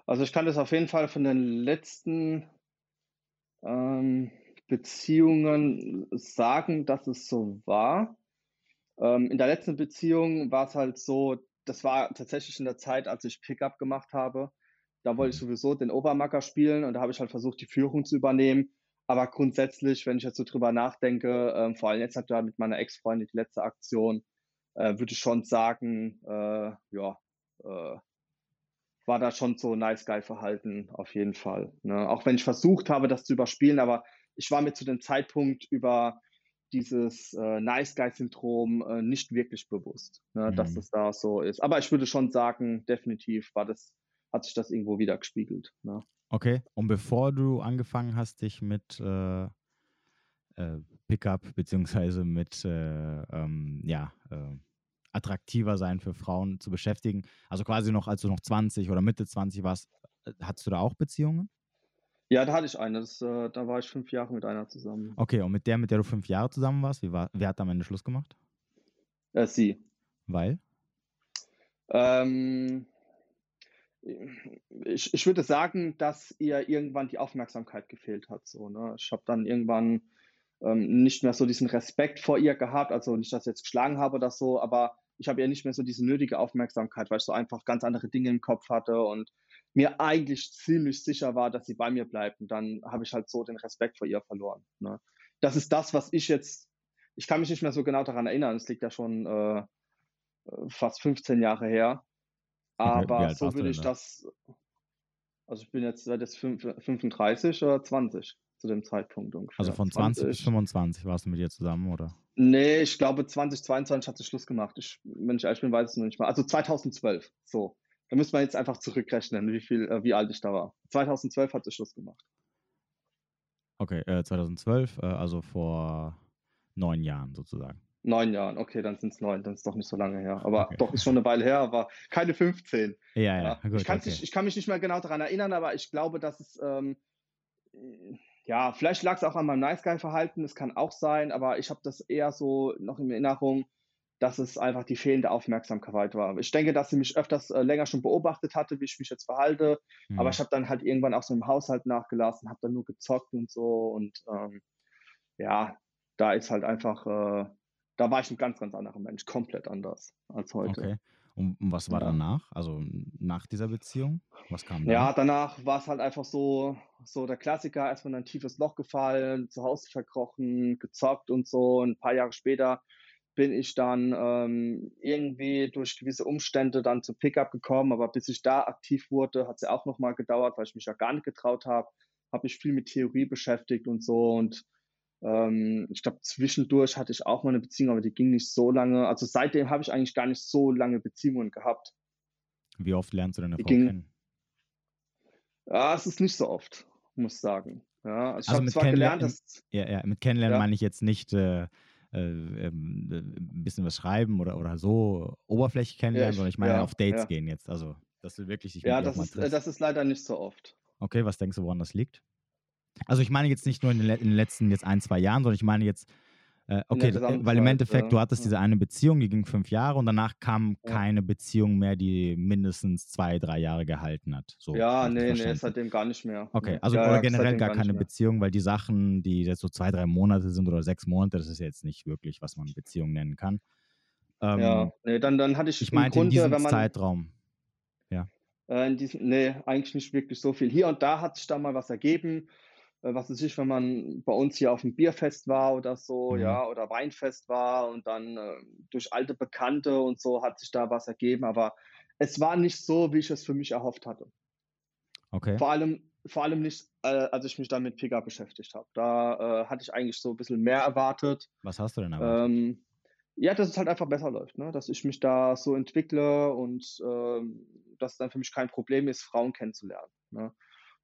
B: Also ich kann das auf jeden Fall von den letzten ähm, Beziehungen sagen, dass es so war. Ähm, in der letzten Beziehung war es halt so, das war tatsächlich in der Zeit, als ich Pickup gemacht habe. Da wollte ich sowieso den Obermacker spielen und da habe ich halt versucht, die Führung zu übernehmen. Aber grundsätzlich, wenn ich jetzt so drüber nachdenke, ähm, vor allem jetzt halt da mit meiner Ex-Freundin die letzte Aktion, äh, würde ich schon sagen, äh, ja, äh, war da schon so Nice Guy Verhalten auf jeden Fall. Ne? Auch wenn ich versucht habe, das zu überspielen, aber ich war mir zu dem Zeitpunkt über dieses äh, Nice Guy Syndrom äh, nicht wirklich bewusst, ne, dass
A: Mhm.
B: es da so ist. Aber ich würde schon sagen, definitiv war das, hat sich das irgendwo wieder gespiegelt. Ne?
A: Okay, und bevor du angefangen hast, dich mit äh, äh, Pickup beziehungsweise mit äh, ähm, ja, äh, attraktiver sein für Frauen zu beschäftigen, also quasi noch, als du noch 20 oder Mitte 20 warst, äh, hattest du da auch Beziehungen?
B: Ja, da hatte ich eine. Das, äh, da war ich fünf Jahre mit einer zusammen.
A: Okay, und mit der, mit der du fünf Jahre zusammen warst, wie war, wer hat am Ende Schluss gemacht?
B: Sie.
A: Weil?
B: Ähm, ich, ich würde sagen, dass ihr irgendwann die Aufmerksamkeit gefehlt hat. So, ne? Ich habe dann irgendwann ähm, nicht mehr so diesen Respekt vor ihr gehabt. Also nicht, dass ich jetzt geschlagen habe oder so, aber ich habe ihr nicht mehr so diese nötige Aufmerksamkeit, weil ich so einfach ganz andere Dinge im Kopf hatte und mir eigentlich ziemlich sicher war, dass sie bei mir bleibt. Und dann habe ich halt so den Respekt vor ihr verloren. Ne? Das ist das, was ich jetzt, ich kann mich nicht mehr so genau daran erinnern, es liegt ja schon äh, fast 15 Jahre her. Aber so würde ich das, also ich bin jetzt seit jetzt 35 oder 20 zu dem Zeitpunkt ungefähr.
A: Also von 20, 20 bis 25 warst du mit ihr zusammen, oder?
B: Nee, ich glaube 2022 hat sie Schluss gemacht. Ich, wenn ich ehrlich bin, weiß ich es noch nicht mal. Also 2012, so. Da müsste man jetzt einfach zurückrechnen, wie viel, äh, wie alt ich da war. 2012 hat sie Schluss gemacht.
A: Okay, äh, 2012, äh, also vor neun Jahren sozusagen.
B: Neun Jahren, okay, dann sind es neun, dann ist es doch nicht so lange her. Aber okay. doch, ist schon eine Weile her, aber keine 15.
A: Ja, ja, ja.
B: Gut, ich, okay. nicht, ich, kann mich nicht mehr genau daran erinnern, aber ich glaube, dass es, ähm, ja, vielleicht lag es auch an meinem Nice Guy-Verhalten, das kann auch sein, aber ich habe das eher so noch in Erinnerung, dass es einfach die fehlende Aufmerksamkeit war. Ich denke, dass sie mich öfters äh, länger schon beobachtet hatte, wie ich mich jetzt verhalte, mhm. aber ich habe dann halt irgendwann auch so im Haushalt nachgelassen, habe dann nur gezockt und so und ähm, ja, da ist halt einfach, äh, da war ich ein ganz, ganz anderer Mensch, komplett anders als heute.
A: Okay. Und was war danach? Also nach dieser Beziehung? Was kam dann?
B: Ja, danach war es halt einfach so, so der Klassiker, erstmal in ein tiefes Loch gefallen, zu Hause verkrochen, gezockt und so. Und ein paar Jahre später bin ich dann ähm, irgendwie durch gewisse Umstände dann zum Pickup gekommen, aber bis ich da aktiv wurde, hat es ja auch nochmal gedauert, weil ich mich ja gar nicht getraut habe, habe mich viel mit Theorie beschäftigt und so und ähm, ich glaube, zwischendurch hatte ich auch mal eine Beziehung, aber die ging nicht so lange. Also seitdem habe ich eigentlich gar nicht so lange Beziehungen gehabt.
A: Wie oft lernst du deine Frau ging, kennen?
B: Ja, es ist nicht so oft, muss ich sagen. Ja,
A: also, also mit, Kennenlernen, gelernt, dass, ja, ja, mit Kennenlernen ja. meine ich jetzt nicht äh, äh, ähm, ein bisschen was schreiben oder, oder so oberflächlich kennenlernen, ja, ich, sondern ich meine ja, auf Dates gehen jetzt. Also, dass du wirklich dich
B: Ja, das ist, äh, das ist leider nicht so oft.
A: Okay, was denkst du, woran das liegt? Also ich meine jetzt nicht nur in den, in den letzten jetzt ein, zwei Jahren, sondern ich meine jetzt, äh, okay, weil im Endeffekt, ja. du hattest diese eine Beziehung, die ging fünf Jahre und danach kam ja. keine Beziehung mehr, die mindestens zwei, drei Jahre gehalten hat. So,
B: ja, nee, nee, seitdem gar nicht mehr.
A: Okay, also ja, generell gar, gar keine Beziehung, weil die Sachen, die jetzt so zwei, drei Monate sind oder sechs Monate, das ist jetzt nicht wirklich, was man Beziehung nennen kann.
B: Ähm, ja, nee, dann, dann hatte ich.
A: Ich meinte Grunde, in diesem man, Zeitraum. Ja.
B: Äh, in diesem, nee, eigentlich nicht wirklich so viel. Hier und da hat sich da mal was ergeben. Äh, was weiß ich, wenn man bei uns hier auf dem Bierfest war oder so, mhm. ja, oder Weinfest war und dann äh, durch alte Bekannte und so hat sich da was ergeben, aber es war nicht so, wie ich es für mich erhofft hatte.
A: Okay.
B: Vor allem, vor allem nicht, äh, als ich mich dann mit Pickup beschäftigt habe. Da äh, hatte ich eigentlich so ein bisschen mehr erwartet.
A: Was hast du denn erwartet?
B: Ähm, ja, dass es halt einfach besser läuft, ne? dass ich mich da so entwickle und ähm, dass es dann für mich kein Problem ist, Frauen kennenzulernen. Ne?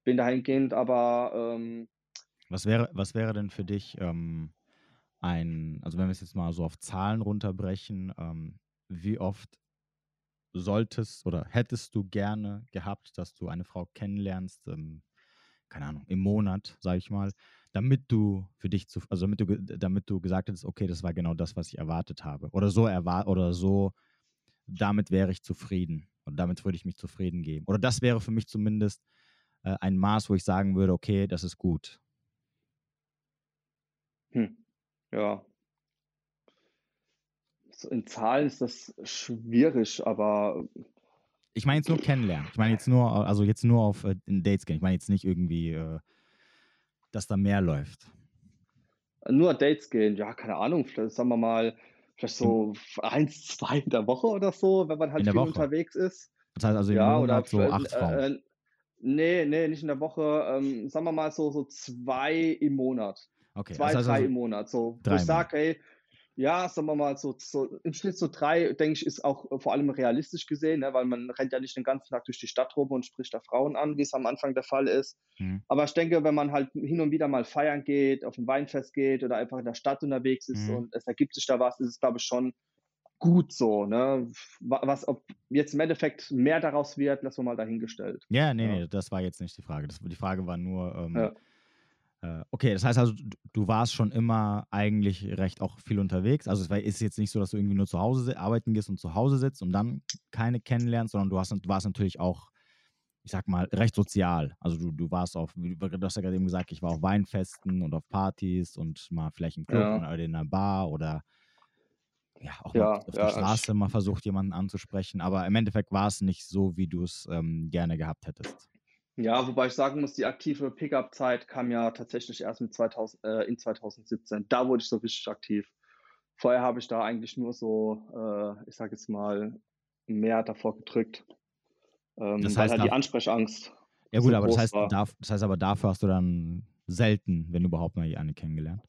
B: Bin dahingehend aber. Ähm,
A: was, wäre, was wäre denn für dich ähm, ein, also wenn wir es jetzt mal so auf Zahlen runterbrechen, ähm, wie oft solltest oder hättest du gerne gehabt, dass du eine Frau kennenlernst, ähm, keine Ahnung, im Monat, sage ich mal, damit du für dich zu, also damit du, damit du gesagt hättest, okay, das war genau das, was ich erwartet habe. Oder so erwartet oder so, damit wäre ich zufrieden. Und damit würde ich mich zufrieden geben. Oder das wäre für mich zumindest äh, ein Maß, wo ich sagen würde, okay, das ist gut?
B: Hm. Ja. In Zahlen ist das schwierig, aber.
A: Ich meine jetzt nur kennenlernen. Ich meine jetzt nur, also jetzt nur auf äh, Dates gehen. Ich meine jetzt nicht irgendwie, äh, dass da mehr läuft.
B: Nur Dates gehen, ja, keine Ahnung, vielleicht sagen wir mal, vielleicht so eins, zwei in der Woche oder so, wenn man halt viel Woche. unterwegs ist.
A: Das heißt also im ja, Monat so acht äh, Frauen. Äh,
B: Nee, nee, nicht in der Woche. Ähm, sagen wir mal so, so zwei im Monat.
A: Okay.
B: Zwei,
A: also
B: drei also im Monat. So, wo ich sage, ey, ja, sagen wir mal so, so im Schnitt so drei, denke ich, ist auch vor allem realistisch gesehen, ne, weil man rennt ja nicht den ganzen Tag durch die Stadt rum und spricht da Frauen an, wie es am Anfang der Fall ist. Mhm. Aber ich denke, wenn man halt hin und wieder mal feiern geht, auf ein Weinfest geht oder einfach in der Stadt unterwegs ist mhm. und es ergibt sich da was, ist es, glaube ich, schon gut so. Ne? Was, ob jetzt im Endeffekt mehr daraus wird, lassen wir mal dahingestellt.
A: Ja, nee, ja. nee, das war jetzt nicht die Frage. Das, die Frage war nur, ähm, ja. äh, okay, das heißt also, du, du, warst schon immer eigentlich recht auch viel unterwegs. Also es war, ist jetzt nicht so, dass du irgendwie nur zu Hause arbeiten gehst und zu Hause sitzt und dann keine kennenlernst, sondern du, hast, du warst natürlich auch ich sag mal, recht sozial. Also du, du warst auf, du hast ja gerade eben gesagt, ich war auf Weinfesten und auf Partys und mal vielleicht im Club ja. oder in einer Bar oder ja, auch
B: Ja,
A: mal auf der
B: ja, ich,
A: Straße mal versucht, jemanden anzusprechen, aber im Endeffekt war es nicht so, wie du es ähm, gerne gehabt hättest.
B: ja, wobei ich sagen muss, die aktive Pickup-Zeit kam ja tatsächlich erst mit 2000, äh, in 2017. Da wurde ich so richtig aktiv. Vorher habe ich da eigentlich nur so, äh, ich sage jetzt mal, mehr davor gedrückt, ähm,
A: Das heißt,
B: halt die Ansprechangst
A: ja gut,
B: so
A: aber das heißt, da, das heißt aber dafür hast du dann selten, wenn überhaupt mal eine kennengelernt.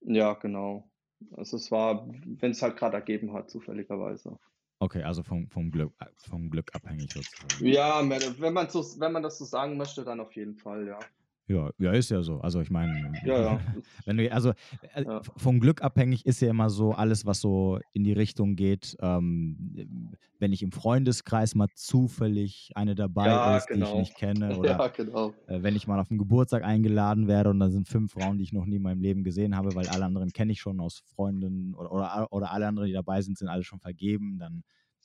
B: Ja, genau. Also es war, wenn es halt gerade ergeben hat, zufälligerweise.
A: Okay, also vom, vom Glück, vom Glück abhängig sozusagen.
B: Ja, wenn man so, wenn man das so sagen möchte, dann auf jeden Fall, ja.
A: Ja, ja, ist ja so. Also ich meine,
B: Ja, ja.
A: wenn du, also äh,
B: Ja,
A: vom Glück abhängig ist ja immer so alles, was so in die Richtung geht, ähm, wenn ich im Freundeskreis mal zufällig eine dabei ist, die ich
B: genau.
A: nicht kenne, oder
B: Ja, genau.
A: äh, wenn ich mal auf einen Geburtstag eingeladen werde und da sind fünf Frauen, die ich noch nie in meinem Leben gesehen habe, weil alle anderen kenne ich schon aus Freunden oder, oder, oder alle anderen, die dabei sind, sind alle schon vergeben, dann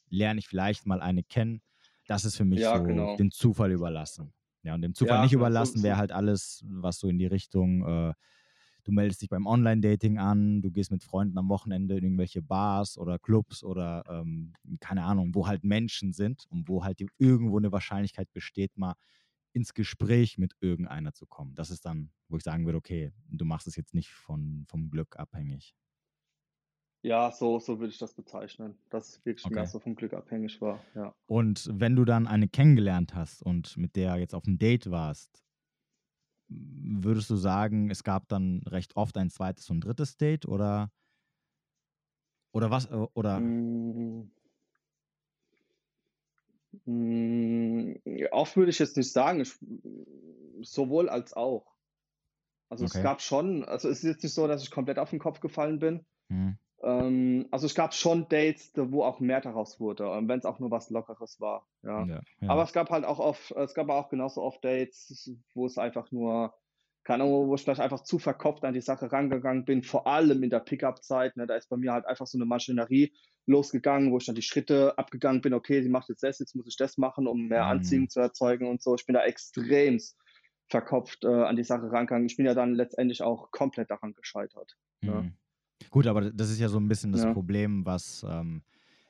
A: lerne ich vielleicht mal eine kennen. Das ist für mich so
B: genau.
A: dem Zufall überlassen. Ja, und dem Zufall
B: Ja,
A: nicht überlassen wäre halt alles, was so in die Richtung, äh, du meldest dich beim Online-Dating an, du gehst mit Freunden am Wochenende in irgendwelche Bars oder Clubs oder ähm, keine Ahnung, wo halt Menschen sind und wo halt irgendwo eine Wahrscheinlichkeit besteht, mal ins Gespräch mit irgendeiner zu kommen. Das ist dann, wo ich sagen würde, okay, du machst es jetzt nicht von, vom Glück abhängig.
B: Ja, so, so würde ich das bezeichnen, dass es wirklich mehr
A: Okay.
B: so vom Glück abhängig war, ja.
A: Und wenn du dann eine kennengelernt hast und mit der jetzt auf einem Date warst, würdest du sagen, es gab dann recht oft ein zweites und drittes Date oder oder was äh, oder
B: Mm, mm, oft würde ich jetzt nicht sagen, ich, sowohl als auch. Also es
A: okay.
B: gab schon, also es ist jetzt nicht so, dass ich komplett auf den Kopf gefallen bin.
A: Hm,
B: Ähm, also es gab schon Dates, da- wo auch mehr daraus wurde, wenn es auch nur was Lockeres war, ja.
A: ja,
B: Aber
A: ja.
B: es gab halt auch oft, es gab auch genauso oft Dates, wo es einfach nur, keine Ahnung, wo ich vielleicht einfach zu verkopft an die Sache rangegangen bin, vor allem in der Pickup-Zeit. Ne, da ist bei mir halt einfach so eine Maschinerie losgegangen, wo ich dann die Schritte abgegangen bin, okay, sie macht jetzt das, jetzt muss ich das machen, um mehr
A: Hm,
B: Anziehung zu erzeugen und so. Ich bin da extremst verkopft äh, an die Sache rangegangen. Ich bin ja dann letztendlich auch komplett daran gescheitert. Ne?
A: Gut, aber das ist ja so ein bisschen das
B: Ja,
A: Problem, was ähm,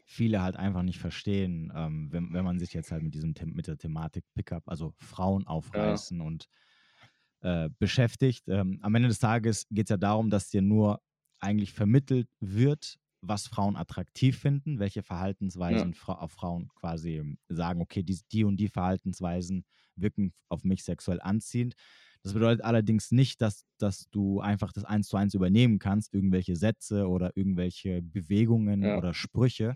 A: viele halt einfach nicht verstehen, ähm, wenn, wenn man sich jetzt halt mit diesem mit der Thematik Pickup, also Frauen
B: ja,
A: aufreißen und äh, beschäftigt. Ähm, am Ende des Tages geht es ja darum, dass dir nur eigentlich vermittelt wird, was Frauen attraktiv finden, welche
B: ja,
A: Verhaltensweisen Fra auf Frauen quasi ähm, sagen, okay, die, die und die Verhaltensweisen wirken auf mich sexuell anziehend. Das bedeutet allerdings nicht, dass, dass du einfach das eins zu eins übernehmen kannst, irgendwelche Sätze oder irgendwelche Bewegungen
B: ja,
A: oder Sprüche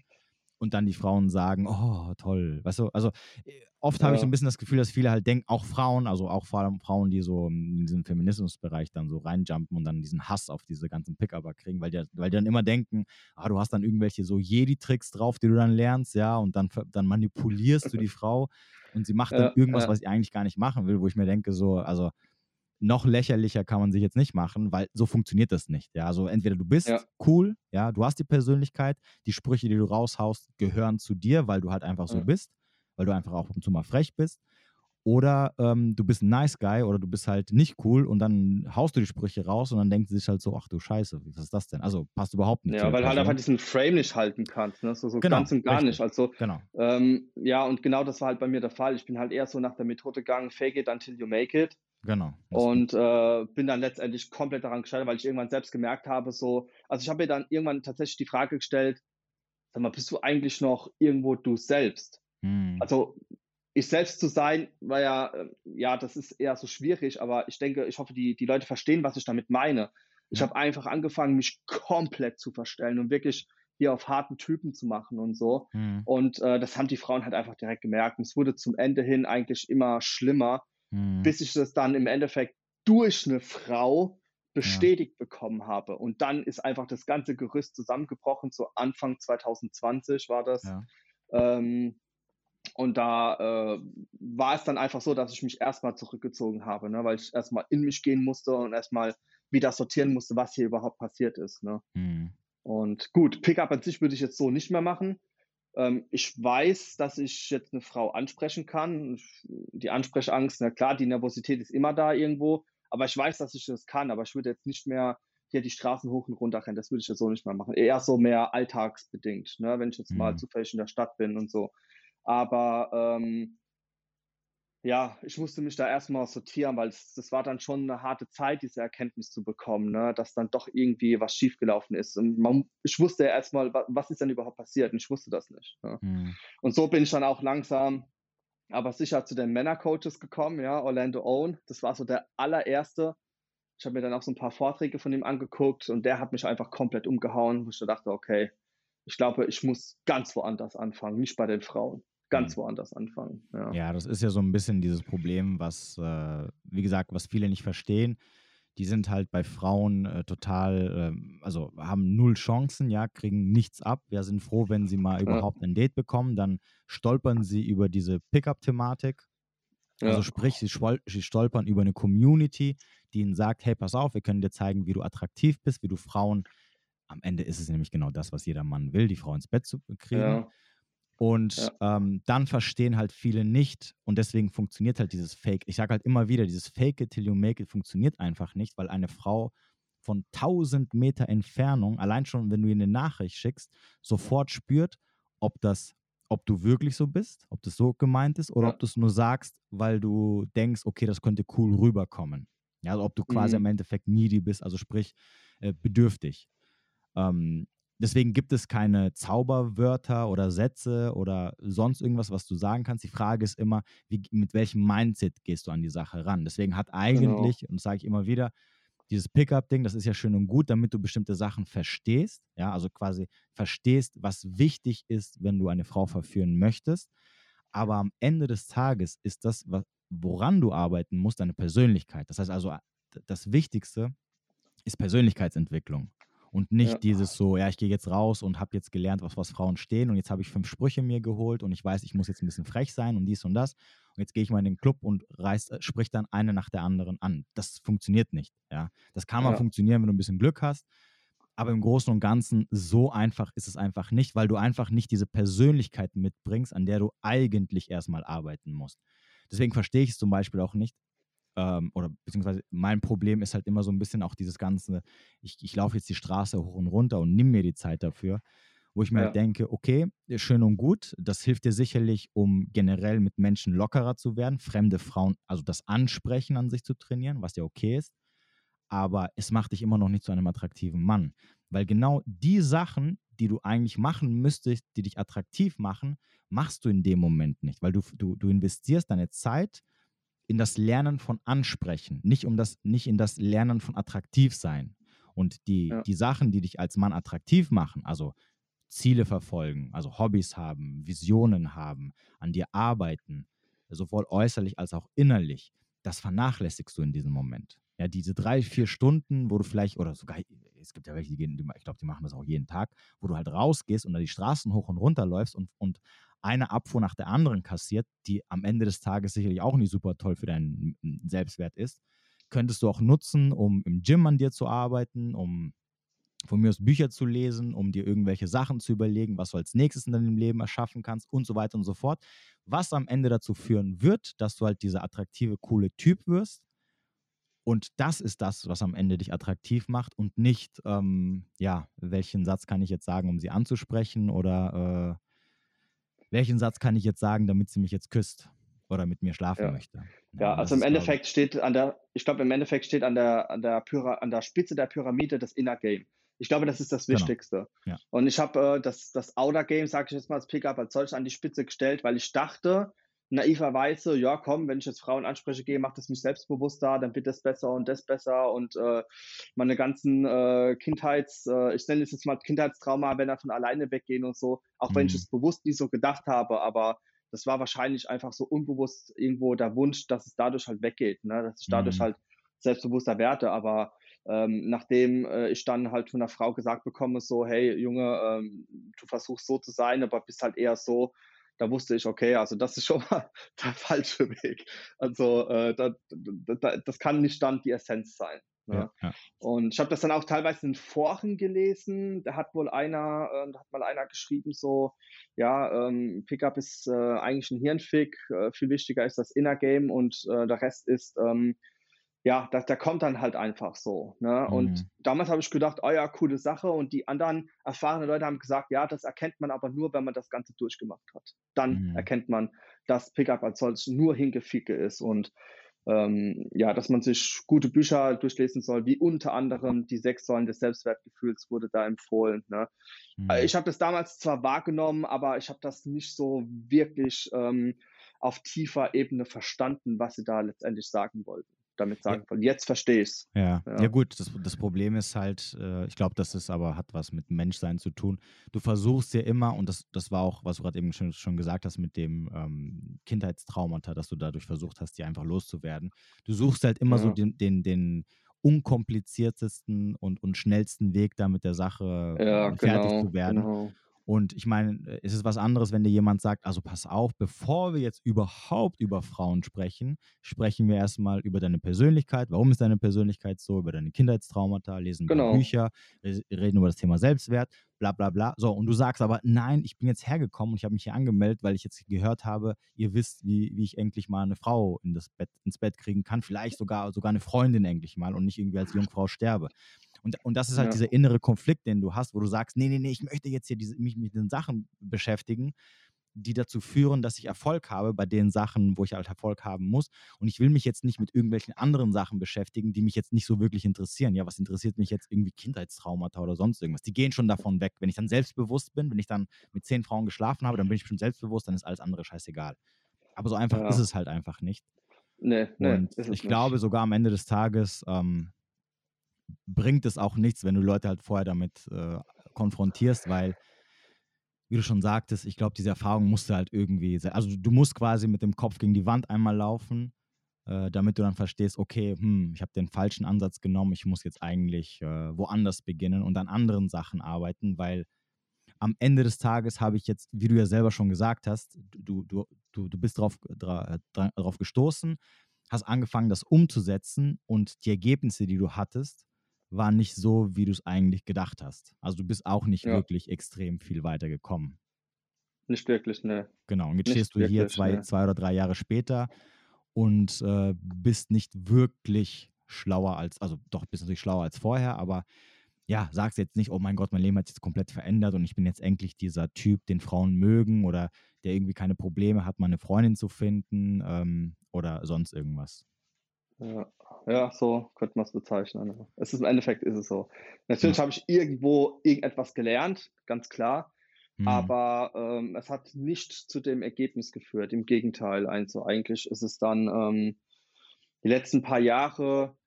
A: und dann die Frauen sagen, oh, toll. Weißt du, also äh, oft habe ich so ein
B: ja,
A: bisschen das Gefühl, dass viele halt denken, auch Frauen, also auch vor allem Frauen, die so in diesen Feminismusbereich dann so reinjumpen und dann diesen Hass auf diese ganzen Pick-Upper kriegen, weil die, weil die dann immer denken, ah, du hast dann irgendwelche so Jedi-Tricks drauf, die du dann lernst, ja, und dann, dann manipulierst du die Frau und sie macht dann
B: ja,
A: irgendwas,
B: ja,
A: was sie eigentlich gar nicht machen will, wo ich mir denke, so, also noch lächerlicher kann man sich jetzt nicht machen, weil so funktioniert das nicht. Ja, also entweder du
B: ja,
A: bist cool, ja, du hast die Persönlichkeit, die Sprüche, die du raushaust, gehören zu dir, weil du halt einfach so
B: ja,
A: bist, weil du einfach auch ab und zu mal frech bist. Oder ähm, du bist ein nice guy oder du bist halt nicht cool und dann haust du die Sprüche raus und dann denkt sie sich halt so, ach du Scheiße, was ist das denn? Also passt überhaupt nicht
B: Ja, weil halt einfach
A: Person.
B: diesen Frame nicht halten kannst, ne? So, so
A: Genau,
B: ganz und gar nicht.
A: richtig.
B: Also,
A: Genau.
B: ähm, ja, und genau das war halt bei mir der Fall. Ich bin halt eher so nach der Methode gegangen, fake it until you make it.
A: Genau.
B: Und äh, bin dann letztendlich komplett daran gescheitert, weil ich irgendwann selbst gemerkt habe, so, also ich habe mir dann irgendwann tatsächlich die Frage gestellt, sag mal, bist du eigentlich noch irgendwo du selbst?
A: Hm.
B: Also ich selbst zu sein, war ja, äh, ja, das ist eher so schwierig, aber ich denke, ich hoffe, die, die Leute verstehen, was ich damit meine. Ich
A: Ja.
B: habe einfach angefangen, mich komplett zu verstellen und wirklich hier auf harten Typen zu machen und so.
A: Hm.
B: Und äh, das haben die Frauen halt einfach direkt gemerkt. Und es wurde zum Ende hin eigentlich immer schlimmer,
A: Hm.
B: bis ich das dann im Endeffekt durch eine Frau
A: Ja.
B: bestätigt bekommen habe. Und dann ist einfach das ganze Gerüst zusammengebrochen, so Anfang 2020 war das.
A: Ja.
B: Ähm, und da äh, war es dann einfach so, dass ich mich erstmal zurückgezogen habe, ne, weil ich erstmal in mich gehen musste und erstmal wieder sortieren musste, was hier überhaupt passiert ist. Ne.
A: Hm.
B: Und gut, Pickup an sich würde ich jetzt so nicht mehr machen. Ähm, ich weiß, dass ich jetzt eine Frau ansprechen kann. Die Ansprechangst, na klar, die Nervosität ist immer da irgendwo, aber ich weiß, dass ich das kann. Aber ich würde jetzt nicht mehr hier die Straßen hoch und runter rennen. Das würde ich ja so nicht mehr machen. Eher so mehr alltagsbedingt, ne? wenn ich jetzt mhm. mal zufällig in der Stadt bin und so. Aber ähm, ja, ich musste mich da erstmal sortieren, weil das, das war dann schon eine harte Zeit, diese Erkenntnis zu bekommen, ne? dass dann doch irgendwie was schiefgelaufen ist. Und man, ich wusste ja erstmal, was, ist denn überhaupt passiert? Und ich wusste das nicht. Ne? Mhm. Und so bin ich dann auch langsam, aber sicher zu den Männercoaches gekommen, ja, Orlando Owen. Das war so der allererste. Ich habe mir dann auch so ein paar Vorträge von ihm angeguckt und der hat mich einfach komplett umgehauen, wo ich dachte, okay, ich glaube, ich muss ganz woanders anfangen, nicht bei den Frauen ganz mhm. woanders anfangen. Ja.
A: ja. das ist ja so ein bisschen dieses Problem, was, äh, wie gesagt, was viele nicht verstehen. Die sind halt bei Frauen äh, total, äh, also haben null Chancen, ja, kriegen nichts ab. Ja, sind froh, wenn sie mal überhaupt ein Date bekommen. Dann stolpern sie über diese Pickup-Thematik. Also ja. sprich, sie, sie stolpern über eine Community, die ihnen sagt, hey, pass auf, wir können dir zeigen, wie du attraktiv bist, wie du Frauen, am Ende ist es nämlich genau das, was jeder Mann will, die Frau ins Bett zu kriegen. Ja. Und ja. ähm, dann verstehen halt viele nicht und deswegen funktioniert halt dieses Fake. Ich sage halt immer wieder, dieses Fake it till you make it funktioniert einfach nicht, weil eine Frau von 1000 Meter Entfernung, allein schon, wenn du ihr eine Nachricht schickst, sofort spürt, ob das, ob du wirklich so bist, ob das so gemeint ist oder ja. ob du es nur sagst, weil du denkst, okay, das könnte cool rüberkommen. Ja, also ob du quasi mhm. im Endeffekt needy bist, also sprich äh, bedürftig. Ähm, Deswegen gibt es keine Zauberwörter oder Sätze oder sonst irgendwas, was du sagen kannst. Die Frage ist immer, wie, mit welchem Mindset gehst du an die Sache ran? Deswegen hat genau. eigentlich, genau. und das sage ich immer wieder, dieses Pickup-Ding, das ist ja schön und gut, damit du bestimmte Sachen verstehst. Ja, also quasi verstehst, was wichtig ist, wenn du eine Frau verführen möchtest. Aber am Ende des Tages ist das, woran du arbeiten musst, deine Persönlichkeit. Das heißt also, das Wichtigste ist Persönlichkeitsentwicklung und nicht ja. dieses so, ja, ich gehe jetzt raus und habe jetzt gelernt, was, was Frauen stehen und jetzt habe ich fünf Sprüche mir geholt und ich weiß, ich muss jetzt ein bisschen frech sein und dies und das und jetzt gehe ich mal in den Club und reiß, äh, sprich dann eine nach der anderen an. Das funktioniert nicht, ja. Das kann mal ja. funktionieren, wenn du ein bisschen Glück hast, aber im Großen und Ganzen so einfach ist es einfach nicht, weil du einfach nicht diese Persönlichkeit mitbringst, an der du eigentlich erstmal arbeiten musst. Deswegen verstehe ich es zum Beispiel auch nicht, ähm, oder beziehungsweise mein Problem ist halt immer so ein bisschen auch dieses Ganze, ich, ich laufe jetzt die Straße hoch und runter und nimm mir die Zeit dafür, wo ich mir halt ja. halt denke, okay, schön und gut, das hilft dir sicherlich, um generell mit Menschen lockerer zu werden, fremde Frauen, also das Ansprechen an sich zu trainieren, was ja okay ist, aber es macht dich immer noch nicht zu einem attraktiven Mann, weil genau die Sachen, die du eigentlich machen müsstest, die dich attraktiv machen, machst du in dem Moment nicht, weil du, du, du investierst deine Zeit, in das Lernen von Ansprechen, nicht um das, nicht in das Lernen von attraktiv sein. Und die, ja. die Sachen, die dich als Mann attraktiv machen, also Ziele verfolgen, also Hobbys haben, Visionen haben, an dir arbeiten, sowohl äußerlich als auch innerlich, das vernachlässigst du in diesem Moment. Ja, diese drei, vier Stunden, wo du vielleicht, oder sogar, es gibt ja welche, die gehen, ich glaube, die machen das auch jeden Tag, wo du halt rausgehst und da die Straßen hoch und runter läufst und, und eine Abfuhr nach der anderen kassiert, die am Ende des Tages sicherlich auch nicht super toll für deinen Selbstwert ist, könntest du auch nutzen, um im Gym an dir zu arbeiten, um von mir aus Bücher zu lesen, um dir irgendwelche Sachen zu überlegen, was du als nächstes in deinem Leben erschaffen kannst und so weiter und so fort. Was am Ende dazu führen wird, dass du halt dieser attraktive, coole Typ wirst. Und das ist das, was am Ende dich attraktiv macht und nicht, ähm, ja, welchen Satz kann ich jetzt sagen, um sie anzusprechen oder äh, welchen Satz kann ich jetzt sagen, damit sie mich jetzt küsst oder mit mir schlafen
B: ja.
A: möchte.
B: Ja, ja also im Endeffekt ich. steht an der, ich glaube, im Endeffekt steht an der, an der, Pyra, an der Spitze der Pyramide das Inner Game. Ich glaube, das ist das genau. Wichtigste. Genau. Ja. Und ich habe äh, das, das Outer Game, sage ich jetzt mal, als Pickup als solches an die Spitze gestellt, weil ich dachte, naiverweise, ja komm, wenn ich jetzt Frauen anspreche gehe, macht es mich selbstbewusster, dann wird das besser und das besser und äh, meine ganzen äh, Kindheits, äh, ich nenne es jetzt mal Kindheitstrauma, wenn er von alleine weggehen und so, auch mhm. wenn ich mhm. es bewusst nicht so gedacht habe, aber das war wahrscheinlich einfach so unbewusst irgendwo der Wunsch, dass es dadurch halt weggeht, ne? dass ich dadurch mhm. halt selbstbewusster werde, aber ähm, nachdem äh, ich dann halt von einer Frau gesagt bekomme, so, hey Junge, ähm, du versuchst so zu sein, aber bist halt eher so, da wusste ich, okay, also das ist schon mal der falsche Weg. Also äh, da, da, das kann nicht dann die Essenz sein. Ne? Ja, ja. Und ich habe das dann auch teilweise in Foren gelesen. Da hat wohl einer, äh, da hat mal einer geschrieben so, ja, ähm, Pickup ist äh, eigentlich ein Hirnfick. Äh, viel wichtiger ist das Inner Game und äh, der Rest ist ähm, ja, da, der kommt dann halt einfach so. Ne? Und
A: Mhm.
B: damals habe ich gedacht, oh ja, coole Sache. Und die anderen erfahrenen Leute haben gesagt, ja, das erkennt man aber nur, wenn man das Ganze durchgemacht hat. Dann
A: Mhm.
B: erkennt man, dass Pickup als solches nur Hingeficke ist. Und ähm, ja, dass man sich gute Bücher durchlesen soll, wie unter anderem die sechs Säulen des Selbstwertgefühls wurde da empfohlen. Ne? Äh,
A: Mhm.
B: Ich habe das damals zwar wahrgenommen, aber ich habe das nicht so wirklich ähm, auf tiefer Ebene verstanden, was sie da letztendlich sagen wollten. Damit
A: Ja.
B: sagen wollen. Jetzt verstehe ich es.
A: Ja, ja
B: Ja.
A: gut, das, das Problem ist halt, äh, ich glaube, das ist aber, hat was mit Menschsein zu tun. Du versuchst ja immer, und das, das war auch, was du gerade eben schon, schon gesagt hast mit dem ähm, Kindheitstraumata, dass du dadurch versucht hast, die einfach loszuwerden. Du suchst halt immer so
B: Ja.
A: den, den, den unkompliziertesten und, und schnellsten Weg, da mit der Sache
B: Ja,
A: äh, fertig
B: genau,
A: zu werden.
B: genau.
A: Und ich meine, äh, es ist was anderes, wenn dir jemand sagt, also pass auf, bevor wir jetzt überhaupt über Frauen sprechen, sprechen wir erstmal über deine Persönlichkeit. Warum ist deine Persönlichkeit so? Über deine Kindheitstraumata, lesen
B: Genau.
A: Bücher, re- reden über das Thema Selbstwert, bla bla bla. So, und du sagst aber, nein, ich bin jetzt hergekommen und ich habe mich hier angemeldet, weil ich jetzt gehört habe, ihr wisst, wie, wie ich endlich mal eine Frau in das Bett, ins Bett kriegen kann, vielleicht sogar, sogar eine Freundin endlich mal und nicht irgendwie als Jungfrau sterbe. Und, und das ist halt
B: Ja.
A: dieser innere Konflikt, den du hast, wo du sagst, nee, nee, nee, ich möchte jetzt hier diese, mich mit den Sachen beschäftigen, die dazu führen, dass ich Erfolg habe bei den Sachen, wo ich halt Erfolg haben muss. Und ich will mich jetzt nicht mit irgendwelchen anderen Sachen beschäftigen, die mich jetzt nicht so wirklich interessieren. Ja, was interessiert mich jetzt irgendwie Kindheitstraumata oder sonst irgendwas? Die gehen schon davon weg. Wenn ich dann selbstbewusst bin, wenn ich dann mit zehn Frauen geschlafen habe, dann bin ich schon selbstbewusst, dann ist alles andere scheißegal. Aber so einfach
B: Ja.
A: ist es halt einfach nicht.
B: Nee, nee,
A: Und ich
B: nicht.
A: glaube, sogar am Ende des Tages ähm, bringt es auch nichts, wenn du Leute halt vorher damit äh, konfrontierst, weil, wie du schon sagtest, ich glaube, diese Erfahrung musst du halt irgendwie, also du musst quasi mit dem Kopf gegen die Wand einmal laufen, äh, damit du dann verstehst, okay, hm, ich habe den falschen Ansatz genommen, ich muss jetzt eigentlich äh, woanders beginnen und an anderen Sachen arbeiten, weil am Ende des Tages habe ich jetzt, wie du ja selber schon gesagt hast, du, du, du, du bist drauf, dra, dra, drauf gestoßen, hast angefangen, das umzusetzen und die Ergebnisse, die du hattest, waren nicht so, wie du es eigentlich gedacht hast. Also du bist auch nicht
B: Ja.
A: wirklich extrem viel weiter gekommen.
B: Nicht wirklich, ne.
A: Genau. Und jetzt
B: Nicht
A: stehst du hier
B: wirklich,
A: zwei,
B: ne.
A: zwei oder drei Jahre später und äh, bist nicht wirklich schlauer als, also doch, bist natürlich schlauer als vorher, aber ja, sagst jetzt nicht, oh mein Gott, mein Leben hat sich jetzt komplett verändert und ich bin jetzt endlich dieser Typ, den Frauen mögen oder der irgendwie keine Probleme hat, mal eine Freundin zu finden ähm, oder sonst irgendwas.
B: Ja, ja, so könnte man es bezeichnen. Es ist im Endeffekt ist es so. Natürlich
A: Ja.
B: habe ich irgendwo irgendetwas gelernt, ganz klar,
A: Mhm.
B: aber ähm, es hat nicht zu dem Ergebnis geführt. Im Gegenteil, also eigentlich ist es dann ähm, die letzten paar Jahre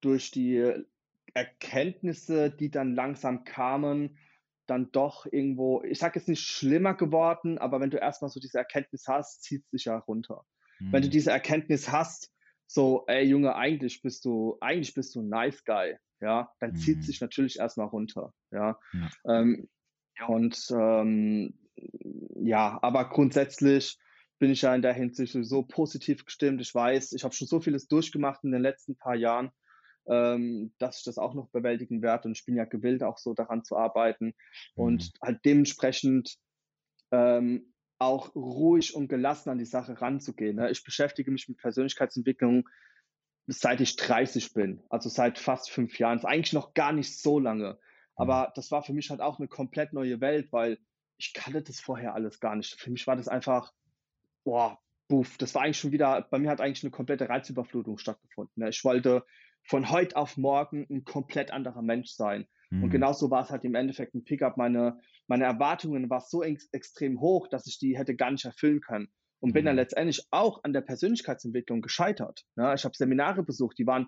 B: durch die Erkenntnisse, die dann langsam kamen, dann doch irgendwo, ich sage jetzt nicht schlimmer geworden, aber wenn du erstmal so diese Erkenntnis hast, zieht es dich ja runter. Wenn du
A: Mhm.
B: diese Erkenntnis hast, so, ey Junge, eigentlich bist du, eigentlich bist du ein nice guy, ja, dann zieht
A: Mhm.
B: es sich natürlich erstmal runter, ja.
A: Ja.
B: Ähm, und ähm, ja, aber grundsätzlich bin ich ja in der Hinsicht sowieso positiv gestimmt. Ich weiß, ich habe schon so vieles durchgemacht in den letzten paar Jahren, ähm, dass ich das auch noch bewältigen werde. Und ich bin ja gewillt, auch so daran zu arbeiten und
A: Mhm.
B: halt dementsprechend ähm, auch ruhig und gelassen an die Sache ranzugehen. Ne? Ich beschäftige mich mit Persönlichkeitsentwicklung seit ich 30 bin, also seit fast fünf Jahren. ist eigentlich noch gar nicht so lange. Aber das war für mich halt auch eine komplett neue Welt, weil ich kannte das vorher alles gar nicht. Für mich war das einfach, boah, buff, das war eigentlich schon wieder, bei mir hat eigentlich eine komplette Reizüberflutung stattgefunden. Ne? Ich wollte von heute auf morgen ein komplett anderer Mensch sein. Und
A: Mhm.
B: genauso war es halt im Endeffekt ein Pickup. Meine, meine Erwartungen waren so ex extrem hoch, dass ich die hätte gar nicht erfüllen können. Und bin dann
A: Mhm.
B: letztendlich auch an der Persönlichkeitsentwicklung gescheitert. Ja, ich habe Seminare besucht, die waren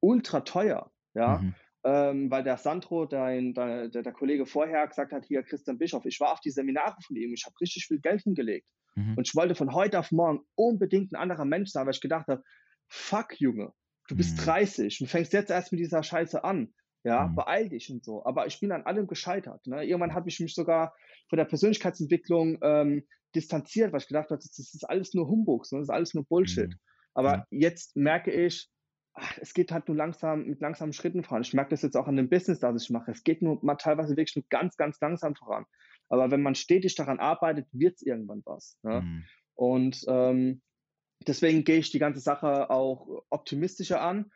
B: ultra teuer. Ja,
A: Mhm.
B: ähm, weil der Sandro, dein, der, der, der Kollege vorher gesagt hat, hier Christian Bischof, ich war auf die Seminare von ihm, ich habe richtig viel Geld hingelegt.
A: Mhm.
B: Und ich wollte von heute auf morgen unbedingt ein anderer Mensch sein, weil ich gedacht habe, fuck Junge, du bist
A: Mhm.
B: 30 und fängst jetzt erst mit dieser Scheiße an. Ja,
A: Mhm.
B: beeil dich und so. Aber ich bin an allem gescheitert. Ne? Irgendwann habe ich mich sogar von der Persönlichkeitsentwicklung ähm, distanziert, weil ich gedacht habe, das ist alles nur Humbug, ne? das ist alles nur Bullshit.
A: Mhm.
B: Aber
A: Ja.
B: jetzt merke ich, ach, es geht halt nur langsam mit langsamen Schritten voran. Ich merke das jetzt auch an dem Business, das ich mache. Es geht nur mal teilweise wirklich nur ganz, ganz langsam voran. Aber wenn man stetig daran arbeitet, wird es irgendwann was. Ne?
A: Mhm.
B: Und ähm, deswegen gehe ich die ganze Sache auch optimistischer an.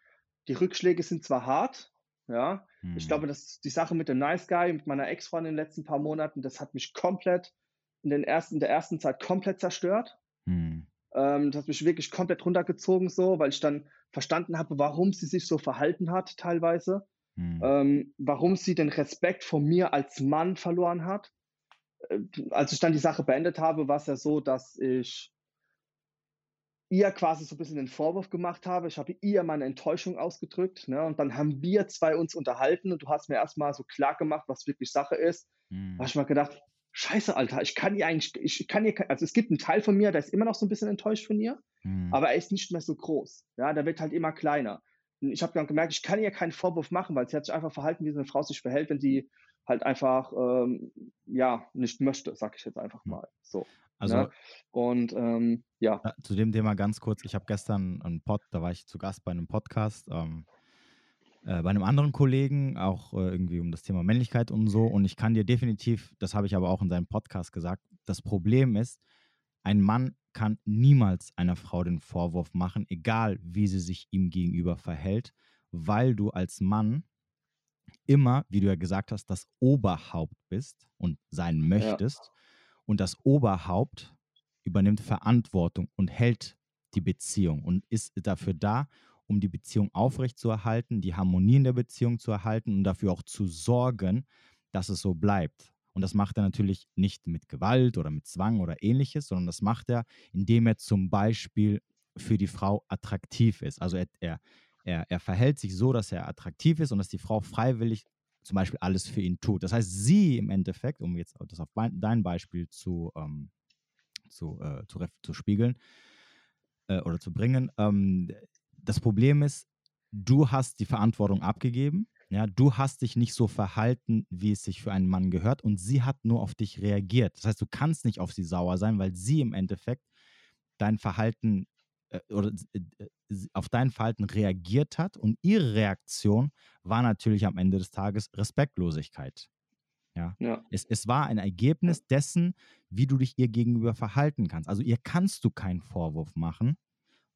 B: die Rückschläge sind zwar hart, ja,
A: Hm.
B: ich glaube, dass die Sache mit dem Nice Guy, mit meiner Ex-Freundin in den letzten paar Monaten, das hat mich komplett in, den ersten, in der ersten Zeit komplett zerstört.
A: Hm.
B: Ähm, das hat mich wirklich komplett runtergezogen, so, weil ich dann verstanden habe, warum sie sich so verhalten hat, teilweise.
A: Hm.
B: Ähm, warum sie den Respekt vor mir als Mann verloren hat. Äh, als ich dann die Sache beendet habe, war es ja so, dass ich ihr quasi so ein bisschen den Vorwurf gemacht habe. Ich habe ihr meine Enttäuschung ausgedrückt. Ne? Und dann haben wir zwei uns unterhalten und du hast mir erstmal so klar gemacht, was wirklich Sache ist.
A: Hm.
B: Da habe ich mal gedacht, scheiße, Alter, ich kann ihr eigentlich, ich kann ihr, also es gibt einen Teil von mir, der ist immer noch so ein bisschen enttäuscht von ihr,
A: Hm.
B: aber er ist nicht mehr so groß. Ja, der wird halt immer kleiner. Und ich habe dann gemerkt, ich kann ihr keinen Vorwurf machen, weil sie hat sich einfach verhalten, wie so eine Frau sich verhält, wenn sie halt einfach, ähm, ja, nicht möchte, sag ich jetzt einfach mal. So.
A: Also
B: ne? Und ähm, ja,
A: zu dem Thema ganz kurz. Ich habe gestern einen Pod, da war ich zu Gast bei einem Podcast, ähm, äh, bei einem anderen Kollegen, auch äh, irgendwie um das Thema Männlichkeit und so. Und ich kann dir definitiv, das habe ich aber auch in seinem Podcast gesagt, das Problem ist, ein Mann kann niemals einer Frau den Vorwurf machen, egal wie sie sich ihm gegenüber verhält, weil du als Mann immer, wie du ja gesagt hast, das Oberhaupt bist und sein möchtest. Und das Oberhaupt übernimmt Verantwortung und hält die Beziehung und ist dafür da, um die Beziehung aufrechtzuerhalten, die Harmonie in der Beziehung zu erhalten und dafür auch zu sorgen, dass es so bleibt. Und das macht er natürlich nicht mit Gewalt oder mit Zwang oder ähnliches, sondern das macht er, indem er zum Beispiel für die Frau attraktiv ist. Also er, er, er, er verhält sich so, dass er attraktiv ist und dass die Frau freiwillig zum Beispiel alles für ihn tut. Das heißt, sie im Endeffekt, um jetzt das auf dein Beispiel zu, ähm, zu, äh, zu, zu spiegeln äh, oder zu bringen, ähm, das Problem ist, du hast die Verantwortung abgegeben. Ja, du hast dich nicht so verhalten, wie es sich für einen Mann gehört, und sie hat nur auf dich reagiert. Das heißt, du kannst nicht auf sie sauer sein, weil sie im Endeffekt dein Verhalten oder äh, äh, auf dein Verhalten reagiert hat und ihre Reaktion war natürlich am Ende des Tages Respektlosigkeit.
B: ja,
A: Es, es war ein Ergebnis dessen, wie du dich ihr gegenüber verhalten kannst. Also ihr kannst du keinen Vorwurf machen,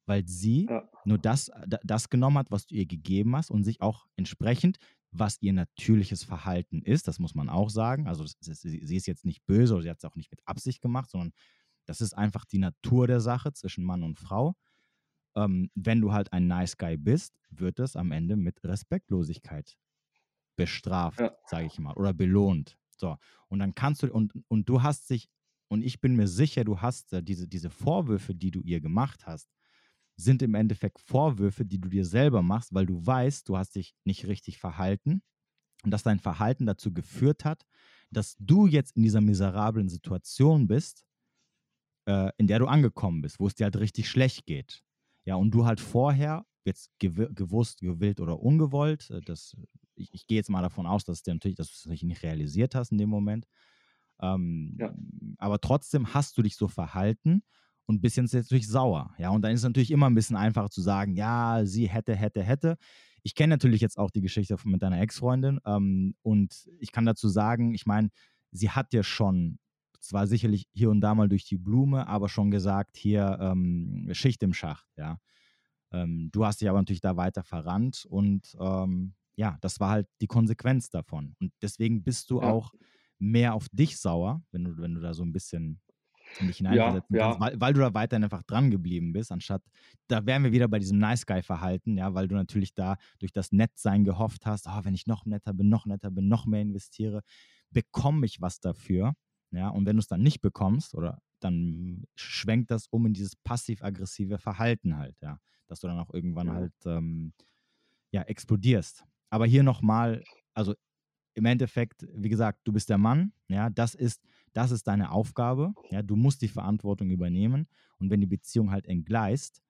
A: weil sie
B: ja,
A: nur das, da- das genommen hat, was du ihr gegeben hast und sich auch entsprechend, was ihr natürliches Verhalten ist, das muss man auch sagen. Also das, sie ist jetzt nicht böse oder sie hat es auch nicht mit Absicht gemacht, sondern das ist einfach die Natur der Sache zwischen Mann und Frau. Ähm, wenn du halt ein Nice Guy bist, wird es am Ende mit Respektlosigkeit bestraft,
B: Ja.
A: sage ich mal, oder belohnt. So, und dann kannst du, und, und du hast dich, und ich bin mir sicher, du hast diese, diese Vorwürfe, die du ihr gemacht hast, sind im Endeffekt Vorwürfe, die du dir selber machst, weil du weißt, du hast dich nicht richtig verhalten und dass dein Verhalten dazu geführt hat, dass du jetzt in dieser miserablen Situation bist, äh, in der du angekommen bist, wo es dir halt richtig schlecht geht. Ja, und du halt vorher, jetzt gew gewusst, gewillt oder ungewollt, äh, das, ich, ich gehe jetzt mal davon aus, dass, du natürlich, dass du es natürlich nicht realisiert hast in dem Moment. Ähm,
B: Ja.
A: Aber trotzdem hast du dich so verhalten und bist jetzt natürlich sauer. Ja, und dann ist es natürlich immer ein bisschen einfacher zu sagen, ja, sie hätte, hätte, hätte. Ich kenne natürlich jetzt auch die Geschichte von, mit deiner Ex-Freundin ähm, und ich kann dazu sagen, ich meine, sie hat dir schon, zwar sicherlich hier und da mal durch die Blume, aber schon gesagt, hier ähm, Schicht im Schacht, ja. Ähm, du hast dich aber natürlich da weiter verrannt und ähm, ja, das war halt die Konsequenz davon. Und deswegen bist du
B: Ja.
A: auch mehr auf dich sauer, wenn du, wenn du da so ein bisschen in dich hineinversetzen
B: ja.
A: kannst, weil, weil du da weiterhin einfach dran geblieben bist, anstatt, da wären wir wieder bei diesem Nice Guy-Verhalten, ja, weil du natürlich da durch das Nettsein gehofft hast, oh, wenn ich noch netter bin, noch netter bin, noch mehr investiere, bekomme ich was dafür, ja, und wenn du es dann nicht bekommst, oder dann schwenkt das um in dieses passiv-aggressive Verhalten halt, ja, dass du dann auch irgendwann
B: Ja.
A: halt, ähm, ja, explodierst. Aber hier nochmal, also im Endeffekt, wie gesagt, du bist der Mann, ja, das ist, das ist deine Aufgabe, ja, du musst die Verantwortung übernehmen und wenn die Beziehung halt entgleist,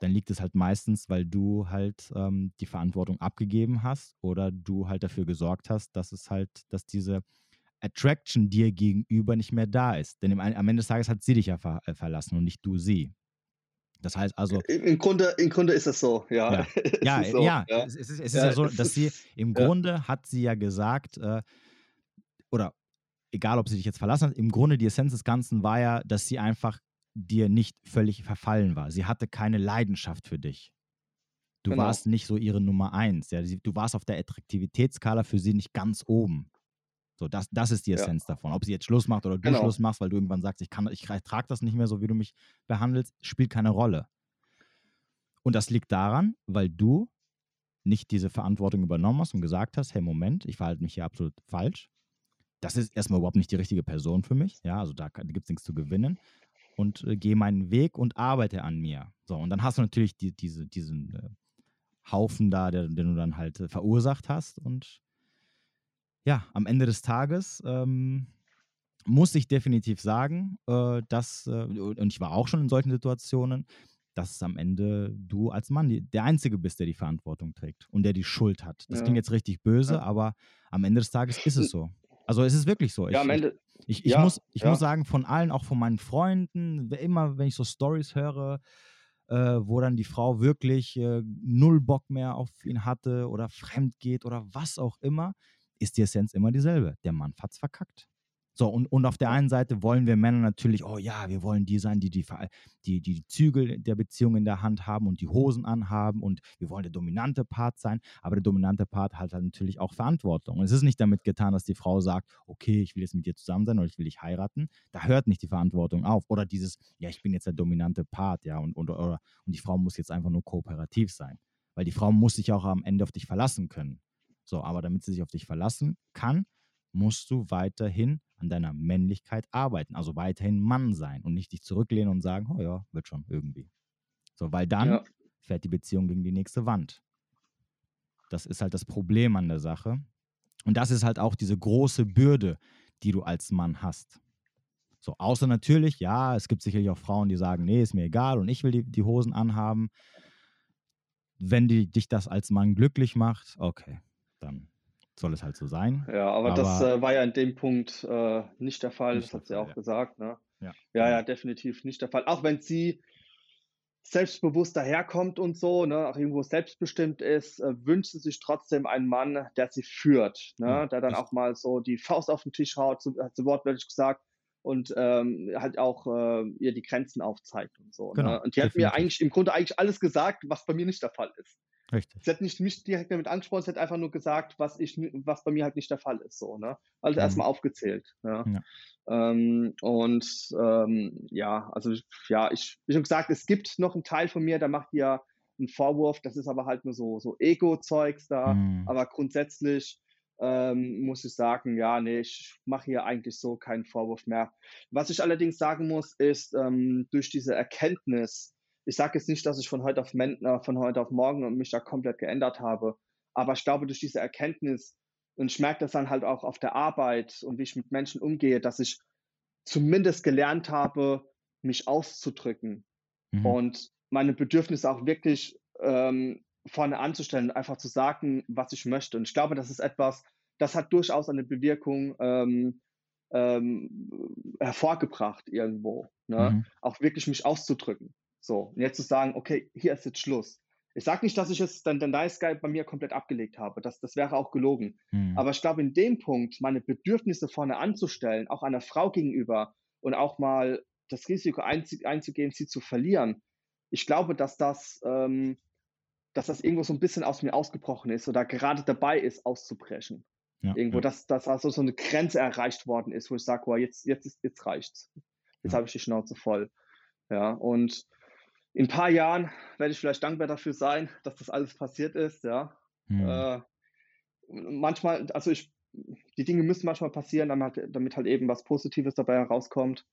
A: dann liegt es halt meistens, weil du halt ähm, die Verantwortung abgegeben hast oder du halt dafür gesorgt hast, dass es halt, dass diese Attraction dir gegenüber nicht mehr da ist. Denn am Ende des Tages hat sie dich ja ver, äh, verlassen und nicht du sie. Das heißt also,
B: Im, im Grunde, im Grunde ist es so, ja.
A: Ja.
B: Es
A: ja,
B: ist so,
A: ja,
B: ja.
A: es, ist, es ist
B: Ja,
A: ja so, dass sie im. Grunde hat sie ja gesagt, äh, oder egal, ob sie dich jetzt verlassen hat, im Grunde die Essenz des Ganzen war ja, dass sie einfach dir nicht völlig verfallen war. Sie hatte keine Leidenschaft für dich. du
B: Genau.
A: warst nicht so ihre Nummer eins. Ja? Du warst auf der Attraktivitätsskala für sie nicht ganz oben. So, das, das ist die
B: Ja.
A: Essenz davon. Ob sie jetzt Schluss macht oder du
B: Genau.
A: Schluss machst, weil du irgendwann sagst, ich, kann, ich trage das nicht mehr so, wie du mich behandelst, spielt keine Rolle. Und das liegt daran, weil du nicht diese Verantwortung übernommen hast und gesagt hast, hey, Moment, ich verhalte mich hier absolut falsch. Das ist erstmal überhaupt nicht die richtige Person für mich. Ja, also da, gibt es nichts zu gewinnen. Und äh, gehe meinen Weg und arbeite an mir. So, und dann hast du natürlich die, diese, diesen äh, Haufen da, der, den du dann halt äh, verursacht hast. Und ja, am Ende des Tages ähm, muss ich definitiv sagen, äh, dass, äh, und ich war auch schon in solchen Situationen, dass am Ende du als Mann die, der Einzige bist, der die Verantwortung trägt und der die Schuld hat. Das
B: Ja.
A: klingt jetzt richtig böse,
B: Ja.
A: aber am Ende des Tages ist es so. Also es ist wirklich so.
B: Ja, am
A: ich,
B: Ende,
A: ich, ich,
B: Ja,
A: muss, ich muss sagen, von allen, auch von meinen Freunden, immer wenn ich so Stories höre, äh, wo dann die Frau wirklich äh, null Bock mehr auf ihn hatte oder fremd geht oder was auch immer, ist die Essenz immer dieselbe. Der Mann hat's verkackt. So, und, und auf der einen Seite wollen wir Männer natürlich, oh ja, wir wollen die sein, die die, die die Zügel der Beziehung in der Hand haben und die Hosen anhaben und wir wollen der dominante Part sein, aber der dominante Part hat halt natürlich auch Verantwortung. Und es ist nicht damit getan, dass die Frau sagt, okay, ich will jetzt mit dir zusammen sein oder ich will dich heiraten. Da hört nicht die Verantwortung auf. Oder dieses, ja, ich bin jetzt der dominante Part, ja, und, und, oder, und die Frau muss jetzt einfach nur kooperativ sein. Weil die Frau muss sich auch am Ende auf dich verlassen können. So, aber damit sie sich auf dich verlassen kann, musst du weiterhin an deiner Männlichkeit arbeiten, also weiterhin Mann sein und nicht dich zurücklehnen und sagen, oh ja, wird schon irgendwie. So, weil dann
B: Ja.
A: fährt die Beziehung gegen die nächste Wand. Das ist halt das Problem an der Sache. Und das ist halt auch diese große Bürde, die du als Mann hast. So, außer natürlich, ja, es gibt sicherlich auch Frauen, die sagen, nee, ist mir egal und ich will die, die Hosen anhaben. Wenn die, dich das als Mann glücklich macht, okay, dann soll es halt so sein.
B: Ja, aber, das
A: Aber-
B: äh, war ja in dem Punkt äh, nicht der Fall,
A: Nicht
B: das hat sie auch
A: ja.
B: gesagt. Ne?
A: Ja,
B: Ja,
A: genau.
B: ja, definitiv nicht der Fall. Auch wenn sie selbstbewusst daherkommt und so, ne, auch irgendwo selbstbestimmt ist, äh, wünscht sie sich trotzdem einen Mann, der sie führt, ne,
A: Ja,
B: der dann
A: das-
B: auch mal so die Faust auf den Tisch haut, so, hat sie wortwörtlich gesagt, und ähm, halt auch äh, ihr die Grenzen aufzeigt und so.
A: Genau,
B: ne? Und die hat mir
A: definitiv.
B: eigentlich im Grunde eigentlich alles gesagt, was bei mir nicht der Fall ist.
A: Richtig.
B: Sie hat nicht mich direkt damit angesprochen, sie hat einfach nur gesagt, was ich, was bei mir halt nicht der Fall ist, so, ne? Also
A: Mhm.
B: erstmal aufgezählt, ja.
A: Ja.
B: Ähm, und ähm, ja, also ja, ich, wie schon gesagt, es gibt noch einen Teil von mir, der macht ja einen Vorwurf, das ist aber halt nur so, so Ego-Zeugs da,
A: Mhm.
B: aber grundsätzlich ähm, muss ich sagen, ja, nee, ich mache hier eigentlich so keinen Vorwurf mehr. Was ich allerdings sagen muss, ist, ähm, durch diese Erkenntnis, ich sage jetzt nicht, dass ich von heute auf, äh, von heute auf morgen mich da komplett geändert habe, aber ich glaube, durch diese Erkenntnis, und ich merke das dann halt auch auf der Arbeit und wie ich mit Menschen umgehe, dass ich zumindest gelernt habe, mich auszudrücken
A: Mhm.
B: und meine Bedürfnisse auch wirklich ähm, vorne anzustellen, einfach zu sagen, was ich möchte. Und ich glaube, das ist etwas, das hat durchaus eine Bewirkung ähm, ähm, hervorgebracht irgendwo. Ne?
A: Mhm.
B: Auch wirklich mich auszudrücken. So, und jetzt zu sagen, okay, hier ist jetzt Schluss. Ich sage nicht, dass ich jetzt dann den Nice Guy bei mir komplett abgelegt habe. Das, das wäre auch gelogen.
A: Mhm.
B: Aber ich glaube, in dem Punkt, meine Bedürfnisse vorne anzustellen, auch einer Frau gegenüber und auch mal das Risiko einzu einzugehen, sie zu verlieren, ich glaube, dass das, ähm, dass das irgendwo so ein bisschen aus mir ausgebrochen ist oder gerade dabei ist, auszubrechen.
A: ja,
B: Irgendwo,
A: ja.
B: dass, dass also so eine Grenze erreicht worden ist, wo ich sage, wow, jetzt, jetzt, ist, jetzt reicht's. Jetzt
A: Ja.
B: habe ich die Schnauze voll. Ja, und in ein paar Jahren werde ich vielleicht dankbar dafür sein, dass das alles passiert ist, ja.
A: Mhm.
B: Äh, manchmal, also ich, die Dinge müssen manchmal passieren, damit, damit halt eben was Positives dabei herauskommt.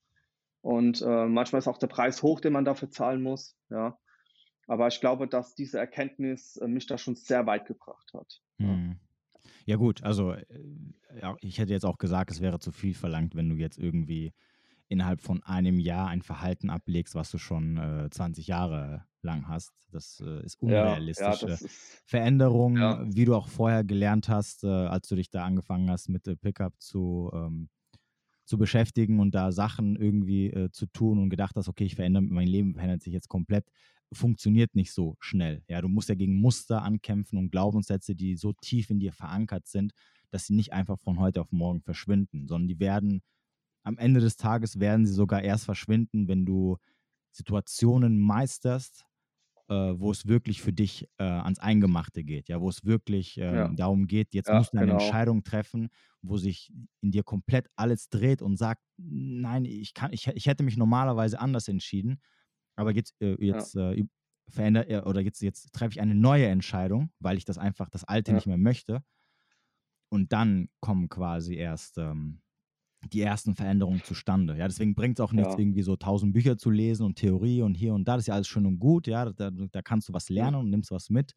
B: Und äh, manchmal ist auch der Preis hoch, den man dafür zahlen muss. Ja. Aber ich glaube, dass diese Erkenntnis äh, mich da schon sehr weit gebracht hat. Ja.
A: Mhm. Ja gut, also äh, ich hätte jetzt auch gesagt, es wäre zu viel verlangt, wenn du jetzt irgendwie innerhalb von einem Jahr ein Verhalten ablegst, was du schon äh, 20 Jahre lang hast. Das äh, ist
B: Ja, ja, ist,
A: Veränderungen,
B: Ja.
A: wie du auch vorher gelernt hast, äh, als du dich da angefangen hast, mit äh, Pickup zu, ähm, zu beschäftigen und da Sachen irgendwie äh, zu tun und gedacht hast, okay, ich verändere, mein Leben verändert sich jetzt komplett, funktioniert nicht so schnell. Ja, du musst ja gegen Muster ankämpfen und Glaubenssätze, die so tief in dir verankert sind, dass sie nicht einfach von heute auf morgen verschwinden, sondern die werden am Ende des Tages werden sie sogar erst verschwinden, wenn du Situationen meisterst, äh, wo es wirklich für dich äh, ans Eingemachte geht, ja, wo es wirklich äh, ja. darum geht, jetzt
B: ja,
A: musst du eine
B: genau.
A: Entscheidung treffen, wo sich in dir komplett alles dreht und sagt, nein, ich kann, ich, ich hätte mich normalerweise anders entschieden, aber jetzt, äh, jetzt ja. Äh, verändere oder jetzt, jetzt treffe ich eine neue Entscheidung, weil ich das einfach, das Alte nicht mehr möchte. Und dann kommen quasi erst ähm, die ersten Veränderungen zustande. Ja, deswegen bringt es auch nichts,
B: Ja.
A: irgendwie so tausend Bücher zu lesen und Theorie und hier und da. Das ist ja alles schön und gut, ja. Da, da kannst du was lernen und nimmst was mit.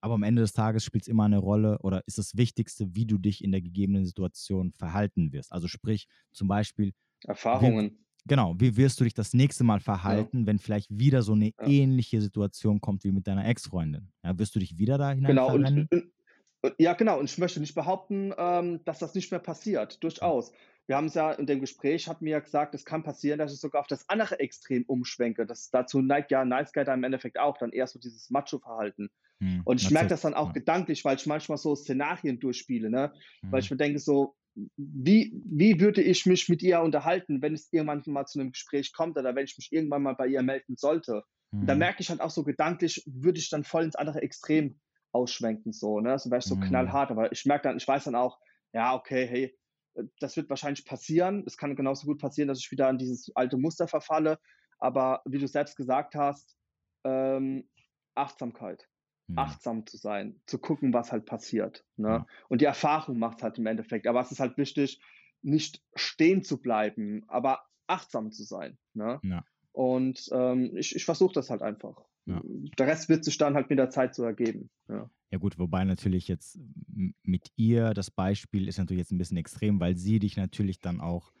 A: Aber am Ende des Tages spielt es immer eine Rolle oder ist das Wichtigste, wie du dich in der gegebenen Situation verhalten wirst. Also sprich, zum Beispiel,
B: Erfahrungen.
A: genau, wie wirst du dich das nächste Mal verhalten, wenn vielleicht wieder so eine
B: Ja.
A: ähnliche Situation kommt wie mit deiner Ex-Freundin? Ja, wirst du dich wieder da hinein
B: Genau, und, und, ja, genau, und ich möchte nicht behaupten, ähm, dass das nicht mehr passiert. Durchaus. Wir haben es ja in dem Gespräch, hat mir ja gesagt, es kann passieren, dass ich sogar auf das andere Extrem umschwenke. Das, dazu neigt ja Nice Guy da im Endeffekt auch, dann eher so dieses Macho-Verhalten.
A: Hm,
B: Und ich merke das dann auch
A: ja.
B: gedanklich, weil ich manchmal so Szenarien durchspiele, ne? Weil
A: Hm.
B: ich mir denke, so, wie, wie würde ich mich mit ihr unterhalten, wenn es irgendwann mal zu einem Gespräch kommt oder wenn ich mich irgendwann mal bei ihr melden sollte? Und da
A: Hm.
B: merke ich halt auch so gedanklich, würde ich dann voll ins andere Extrem ausschwenken, so, ne? Also wäre ich so
A: Hm.
B: knallhart, aber ich merke dann, ich weiß dann auch, ja, okay, hey, das wird wahrscheinlich passieren. Es kann genauso gut passieren, dass ich wieder in dieses alte Muster verfalle. Aber wie du selbst gesagt hast, ähm, Achtsamkeit
A: Hm.
B: achtsam zu sein, zu gucken, was halt passiert. Ne?
A: Ja.
B: Und die Erfahrung macht halt im Endeffekt. Aber es ist halt wichtig, nicht stehen zu bleiben, aber achtsam zu sein. Ne?
A: Ja.
B: Und ähm, ich, ich versuche das halt einfach.
A: Ja.
B: Der Rest wird sich dann halt mit der Zeit so ergeben. Ja.
A: Ja gut, wobei natürlich jetzt mit ihr das Beispiel ist natürlich jetzt ein bisschen extrem, weil sie dich natürlich dann auch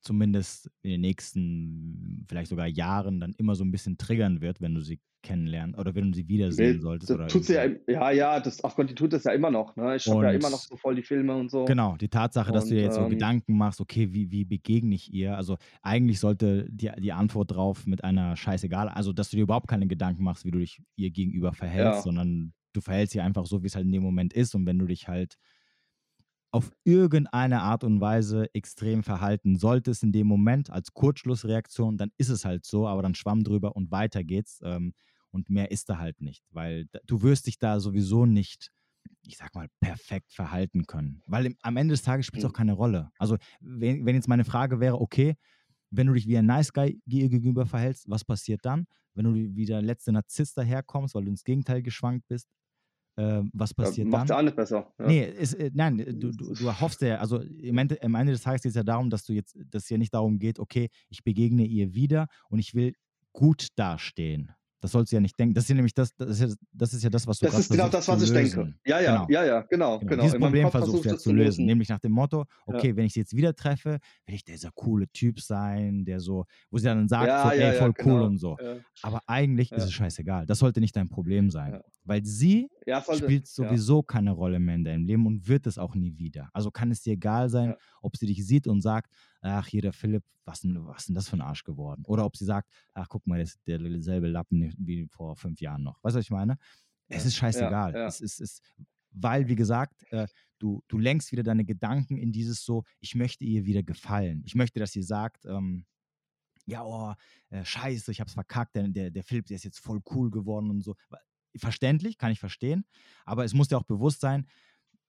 A: zumindest in den nächsten, vielleicht sogar Jahren dann immer so ein bisschen triggern wird, wenn du sie kennenlernst oder wenn du sie wiedersehen
B: Nee,
A: solltest.
B: das
A: Oder
B: tut sie ja, ja, ja, das, ach Gott, die tut das ja immer noch. Ne? Ich habe ja
A: Und-
B: immer noch so voll die Filme und so.
A: Genau, die Tatsache, dass du dir
B: Und,
A: jetzt so
B: ähm,
A: Gedanken machst, okay, wie, wie begegne ich ihr? Also eigentlich sollte die, die Antwort drauf mit einer Scheißegal, also dass du dir überhaupt keine Gedanken machst, wie du dich ihr gegenüber verhältst,
B: Ja.
A: sondern du verhältst sie einfach so, wie es halt in dem Moment ist. Und wenn du dich halt auf irgendeine Art und Weise extrem verhalten solltest in dem Moment als Kurzschlussreaktion, dann ist es halt so, aber dann schwamm drüber und weiter geht's. Ähm, und mehr ist da halt nicht, weil du wirst dich da sowieso nicht, ich sag mal, perfekt verhalten können. Weil im, am Ende des Tages spielt es
B: Mhm.
A: auch keine Rolle. Also, wenn, wenn jetzt meine Frage wäre, okay, wenn du dich wie ein Nice Guy gegenüber verhältst, was passiert dann? Wenn du wie der letzte Narzisst daherkommst, weil du ins Gegenteil geschwankt bist, äh, was passiert
B: Macht
A: dann?
B: ja auch nicht besser. Ja.
A: Nee, ist, äh, nein, du, du, du erhoffst ja, also im Ende, am Ende des Tages geht es ja darum, dass du jetzt, dass es ja nicht darum geht, okay, ich begegne ihr wieder und ich will gut dastehen. Das sollst du ja nicht denken. Das ist ja nämlich das, das ist ja das, ist ja das was du
B: Das ist genau das, was ich
A: lösen.
B: denke. Ja, ja,
A: Genau.
B: ja, ja, genau,
A: Genau.
B: genau.
A: Dieses Problem
B: Kopf
A: versuchst du
B: versuche
A: ja zu lösen. Nämlich nach dem Motto, okay, wenn ich sie jetzt wieder treffe, will ich dieser coole Typ sein, der so, wo sie dann sagt,
B: Ja,
A: so,
B: ja,
A: ey,
B: ja,
A: voll cool
B: genau.
A: und so.
B: Ja.
A: Aber eigentlich ist
B: Ja.
A: es scheißegal. Das sollte nicht dein Problem sein.
B: Ja.
A: Weil sie
B: Ja, es sollte,
A: spielt
B: ja.
A: sowieso keine Rolle mehr in deinem Leben und wird es auch nie wieder. Also kann es dir egal sein,
B: Ja.
A: ob sie dich sieht und sagt, ach, hier der Philipp, was denn, was denn das für ein Arsch geworden? Oder ob sie sagt, ach, guck mal, das ist derselbe Lappen wie vor fünf Jahren noch. Weißt du, was ich meine? Es
B: Ja.
A: ist scheißegal.
B: Ja, ja.
A: Es ist, ist, weil, wie gesagt, äh, du, du lenkst wieder deine Gedanken in dieses so, ich möchte ihr wieder gefallen. Ich möchte, dass sie sagt, ähm, ja, oh, äh, scheiße, ich hab's verkackt, der, der, der Philipp, der ist jetzt voll cool geworden und so. Verständlich, kann ich verstehen, aber es muss dir auch bewusst sein,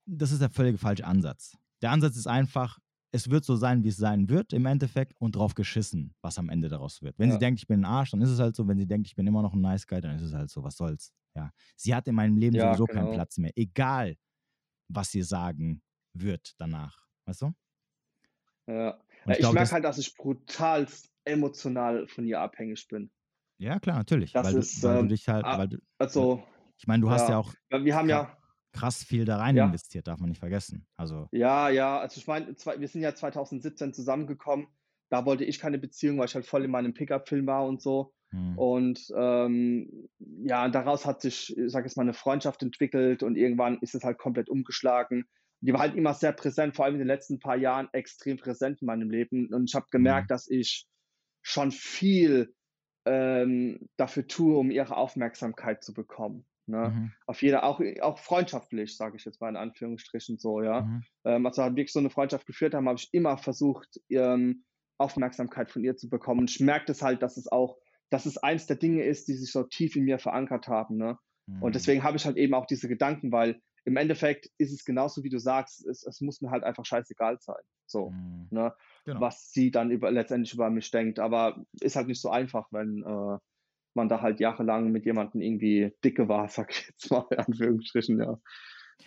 A: das ist der völlige falsche Ansatz. Der Ansatz ist einfach, es wird so sein, wie es sein wird im Endeffekt und drauf geschissen, was am Ende daraus wird. Wenn
B: Ja.
A: sie denkt, ich bin ein Arsch, dann ist es halt so. Wenn sie denkt, ich bin immer noch ein Nice Guy, dann ist es halt so. Was soll's? Ja. Sie hat in meinem Leben
B: Ja,
A: sowieso keinen
B: genau.
A: Platz mehr. Egal, was sie sagen wird danach. Weißt du?
B: Ja.
A: Und
B: ich
A: glaub,
B: merke halt, dass ich brutal emotional von ihr abhängig bin.
A: Ja, klar, natürlich.
B: Das
A: weil, du,
B: ist,
A: weil du
B: ähm,
A: dich halt, weil du,
B: Also,
A: ich meine, du hast
B: ja.
A: auch
B: wir haben ja,
A: krass viel da rein
B: Ja.
A: investiert, darf man nicht vergessen. Also,
B: ja, ja, also ich meine, wir sind ja 2017 zusammengekommen. Da wollte ich keine Beziehung, weil ich halt voll in meinem Pickup-Film war und so.
A: hm,
B: Und ähm, ja, daraus hat sich, ich sag jetzt mal, eine Freundschaft entwickelt und irgendwann ist es halt komplett umgeschlagen. Die war halt immer sehr präsent, vor allem in den letzten paar Jahren extrem präsent in meinem Leben. Und ich habe gemerkt,
A: Mhm.
B: dass ich schon viel ähm, dafür tue, um ihre Aufmerksamkeit zu bekommen. Ne?
A: mhm,
B: Auf jeder, auch, auch freundschaftlich, sage ich jetzt mal in Anführungsstrichen so, ja.
A: mhm,
B: Ähm, als wir halt wirklich so eine Freundschaft geführt haben, habe ich immer versucht, ähm, Aufmerksamkeit von ihr zu bekommen. Und ich merke das halt, dass es auch dass es eins der Dinge ist, die sich so tief in mir verankert haben. Ne? Mhm. Und deswegen habe ich halt eben auch diese Gedanken, weil im Endeffekt ist es genauso, wie du sagst, es, es muss mir halt einfach scheißegal sein. So, mhm. ne? Genau. Was sie dann über, letztendlich über mich denkt. Aber ist halt nicht so einfach, wenn äh, man da halt jahrelang mit jemandem irgendwie dicke war, sag ich jetzt mal in Anführungsstrichen, ja.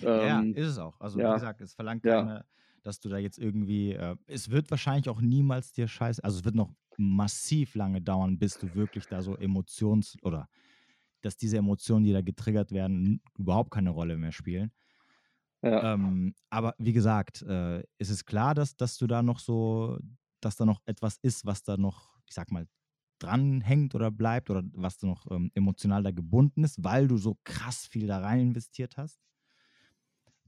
A: Ähm, ja, ist es auch. Also ja. wie gesagt, es verlangt keine, ja. dass du da jetzt irgendwie, äh, es wird wahrscheinlich auch niemals dir scheiße, also es wird noch massiv lange dauern, bis du wirklich da so Emotions- oder dass diese Emotionen, die da getriggert werden, überhaupt keine Rolle mehr spielen. Ja. Ähm, aber wie gesagt, äh, ist es klar, dass, dass du da noch so, dass da noch etwas ist, was da noch, ich sag mal, dranhängt oder bleibt oder was da noch ähm, emotional da gebunden ist, weil du so krass viel da rein investiert hast.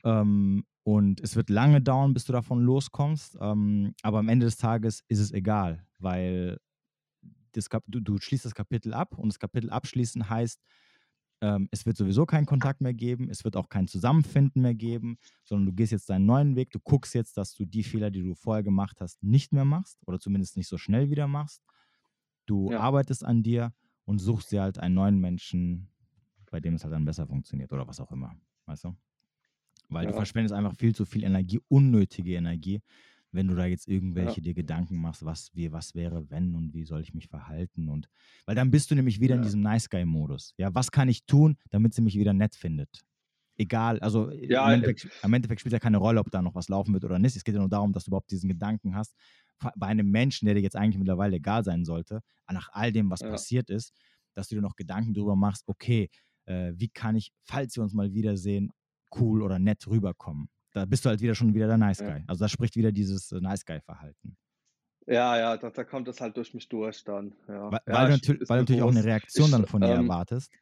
A: Ähm, und es wird lange dauern, bis du davon loskommst. Ähm, aber am Ende des Tages ist es egal, weil das du, du, schließt das Kapitel ab und das Kapitel abschließen heißt, ähm, es wird sowieso keinen Kontakt mehr geben, es wird auch kein Zusammenfinden mehr geben, sondern du gehst jetzt deinen neuen Weg, du guckst jetzt, dass du die Fehler, die du vorher gemacht hast, nicht mehr machst oder zumindest nicht so schnell wieder machst. Du ja. arbeitest an dir und suchst dir halt einen neuen Menschen, bei dem es halt dann besser funktioniert oder was auch immer, weißt du? Weil ja. du verschwendest einfach viel zu viel Energie, unnötige Energie, wenn du da jetzt irgendwelche ja. dir Gedanken machst, was, wie, was wäre, wenn und wie soll ich mich verhalten und weil dann bist du nämlich wieder ja. in diesem Nice Guy Modus. Ja, was kann ich tun, damit sie mich wieder nett findet? Egal, also ja, im, Endeffekt, im Endeffekt spielt ja keine Rolle, ob da noch was laufen wird oder nicht. Es geht ja nur darum, dass du überhaupt diesen Gedanken hast, bei einem Menschen, der dir jetzt eigentlich mittlerweile egal sein sollte, nach all dem, was passiert ist, dass du dir noch Gedanken darüber machst, okay, äh, wie kann ich, falls wir uns mal wiedersehen, cool oder nett rüberkommen? Da bist du halt wieder schon wieder der Nice Guy. Ja. Also da spricht wieder dieses äh, Nice Guy-Verhalten.
B: Ja, ja, da, da, kommt es halt durch mich durch dann. Ja.
A: Weil, ja, weil, du, weil du natürlich auch eine Reaktion ich, dann von dir ähm, erwartest.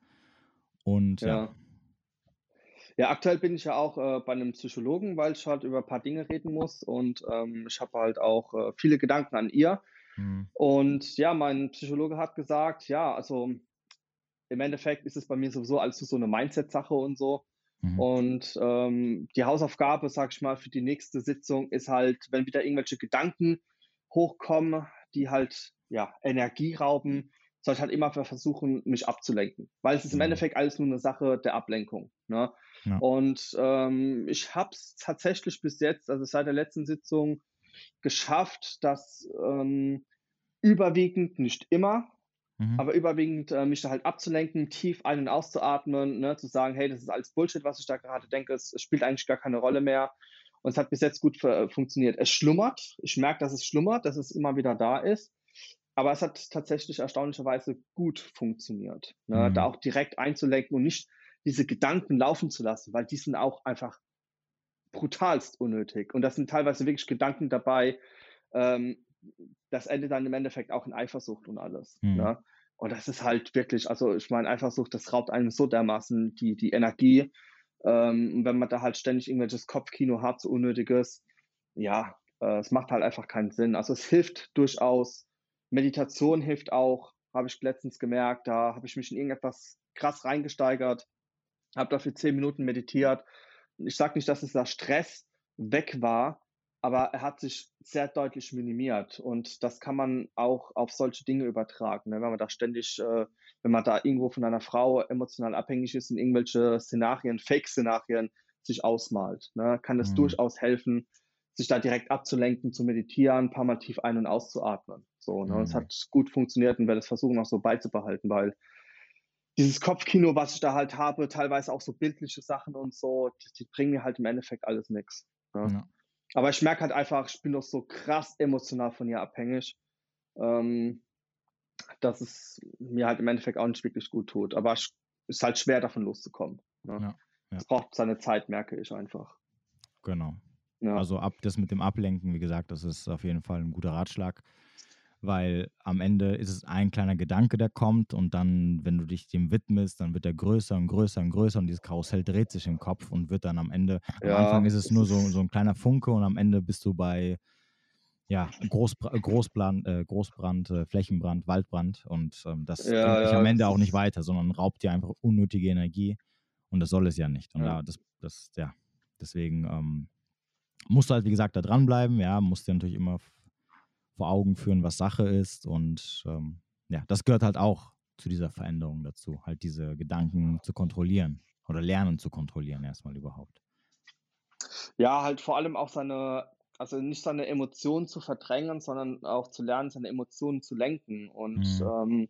A: Und ja.
B: ja. ja. aktuell bin ich ja auch äh, bei einem Psychologen, weil ich halt über ein paar Dinge reden muss und ähm, ich habe halt auch äh, viele Gedanken an ihr. Mhm. Und ja, mein Psychologe hat gesagt, ja, also im Endeffekt ist es bei mir sowieso alles so eine Mindset-Sache und so. Mhm. Und ähm, die Hausaufgabe, sag ich mal, für die nächste Sitzung ist halt, wenn wieder irgendwelche Gedanken hochkommen, die halt ja Energie rauben, soll ich halt immer versuchen, mich abzulenken. Weil es ist im mhm. Endeffekt alles nur eine Sache der Ablenkung. Ne? Ja. Und ähm, ich habe es tatsächlich bis jetzt, also seit der letzten Sitzung, geschafft, dass ähm, überwiegend, nicht immer, Mhm. Aber überwiegend äh, mich da halt abzulenken, tief ein- und auszuatmen, ne, zu sagen, hey, das ist alles Bullshit, was ich da gerade denke, es, es spielt eigentlich gar keine Rolle mehr. Und es hat bis jetzt gut funktioniert. Es schlummert. Ich merke, dass es schlummert, dass es immer wieder da ist. Aber es hat tatsächlich erstaunlicherweise gut funktioniert. Ne? Mhm. Da auch direkt einzulenken und nicht diese Gedanken laufen zu lassen, weil die sind auch einfach brutalst unnötig. Und das sind teilweise wirklich Gedanken dabei, ähm, das endet dann im Endeffekt auch in Eifersucht und alles. Mhm. Ne? Und das ist halt wirklich, also ich meine, Eifersucht, das raubt einem so dermaßen die, die Energie. Ähm, wenn man da halt ständig irgendwelches Kopfkino hat, so unnötiges, ja, äh, es macht halt einfach keinen Sinn. Also es hilft durchaus. Meditation hilft auch, habe ich letztens gemerkt. Da habe ich mich in irgendetwas krass reingesteigert, habe dafür zehn Minuten meditiert. Ich sage nicht, dass es da Stress weg war, aber er hat sich sehr deutlich minimiert und das kann man auch auf solche Dinge übertragen. Ne? Wenn man da ständig, äh, wenn man da irgendwo von einer Frau emotional abhängig ist und irgendwelche Szenarien, Fake-Szenarien sich ausmalt, ne? kann es mhm. durchaus helfen, sich da direkt abzulenken, zu meditieren, ein paar Mal tief ein- und auszuatmen. So, ne? Mhm. Es hat gut funktioniert und werde es versuchen auch so beizubehalten, weil dieses Kopfkino, was ich da halt habe, teilweise auch so bildliche Sachen und so, die, die bringen mir halt im Endeffekt alles nichts. Ne? Ja. Aber ich merke halt einfach, ich bin doch so krass emotional von ihr abhängig, ähm, dass es mir halt im Endeffekt auch nicht wirklich gut tut. Aber es ist halt schwer, davon loszukommen. Ne? Ja, ja. Es braucht seine Zeit, merke ich einfach.
A: Genau. Ja. Also ab, das mit dem Ablenken, wie gesagt, das ist auf jeden Fall ein guter Ratschlag weil am Ende ist es ein kleiner Gedanke, der kommt und dann, wenn du dich dem widmest, dann wird er größer und größer und größer und dieses Karussell dreht sich im Kopf und wird dann am Ende, ja, am Anfang ist es nur so, so ein kleiner Funke und am Ende bist du bei ja, Großbr Großbrand, äh, Großbrand äh, Flächenbrand, Waldbrand und ähm, das ja, bringt dich ja, am Ende auch nicht weiter, sondern raubt dir einfach unnötige Energie und das soll es ja nicht. Und ja, das, das, ja, deswegen ähm, musst du halt, wie gesagt, da dranbleiben, ja, musst dir natürlich immer vor Augen führen, was Sache ist und ähm, ja, das gehört halt auch zu dieser Veränderung dazu, halt diese Gedanken zu kontrollieren oder lernen zu kontrollieren erstmal überhaupt.
B: Ja, halt vor allem auch seine, also nicht seine Emotionen zu verdrängen, sondern auch zu lernen, seine Emotionen zu lenken. Und
A: Mhm.
B: ähm,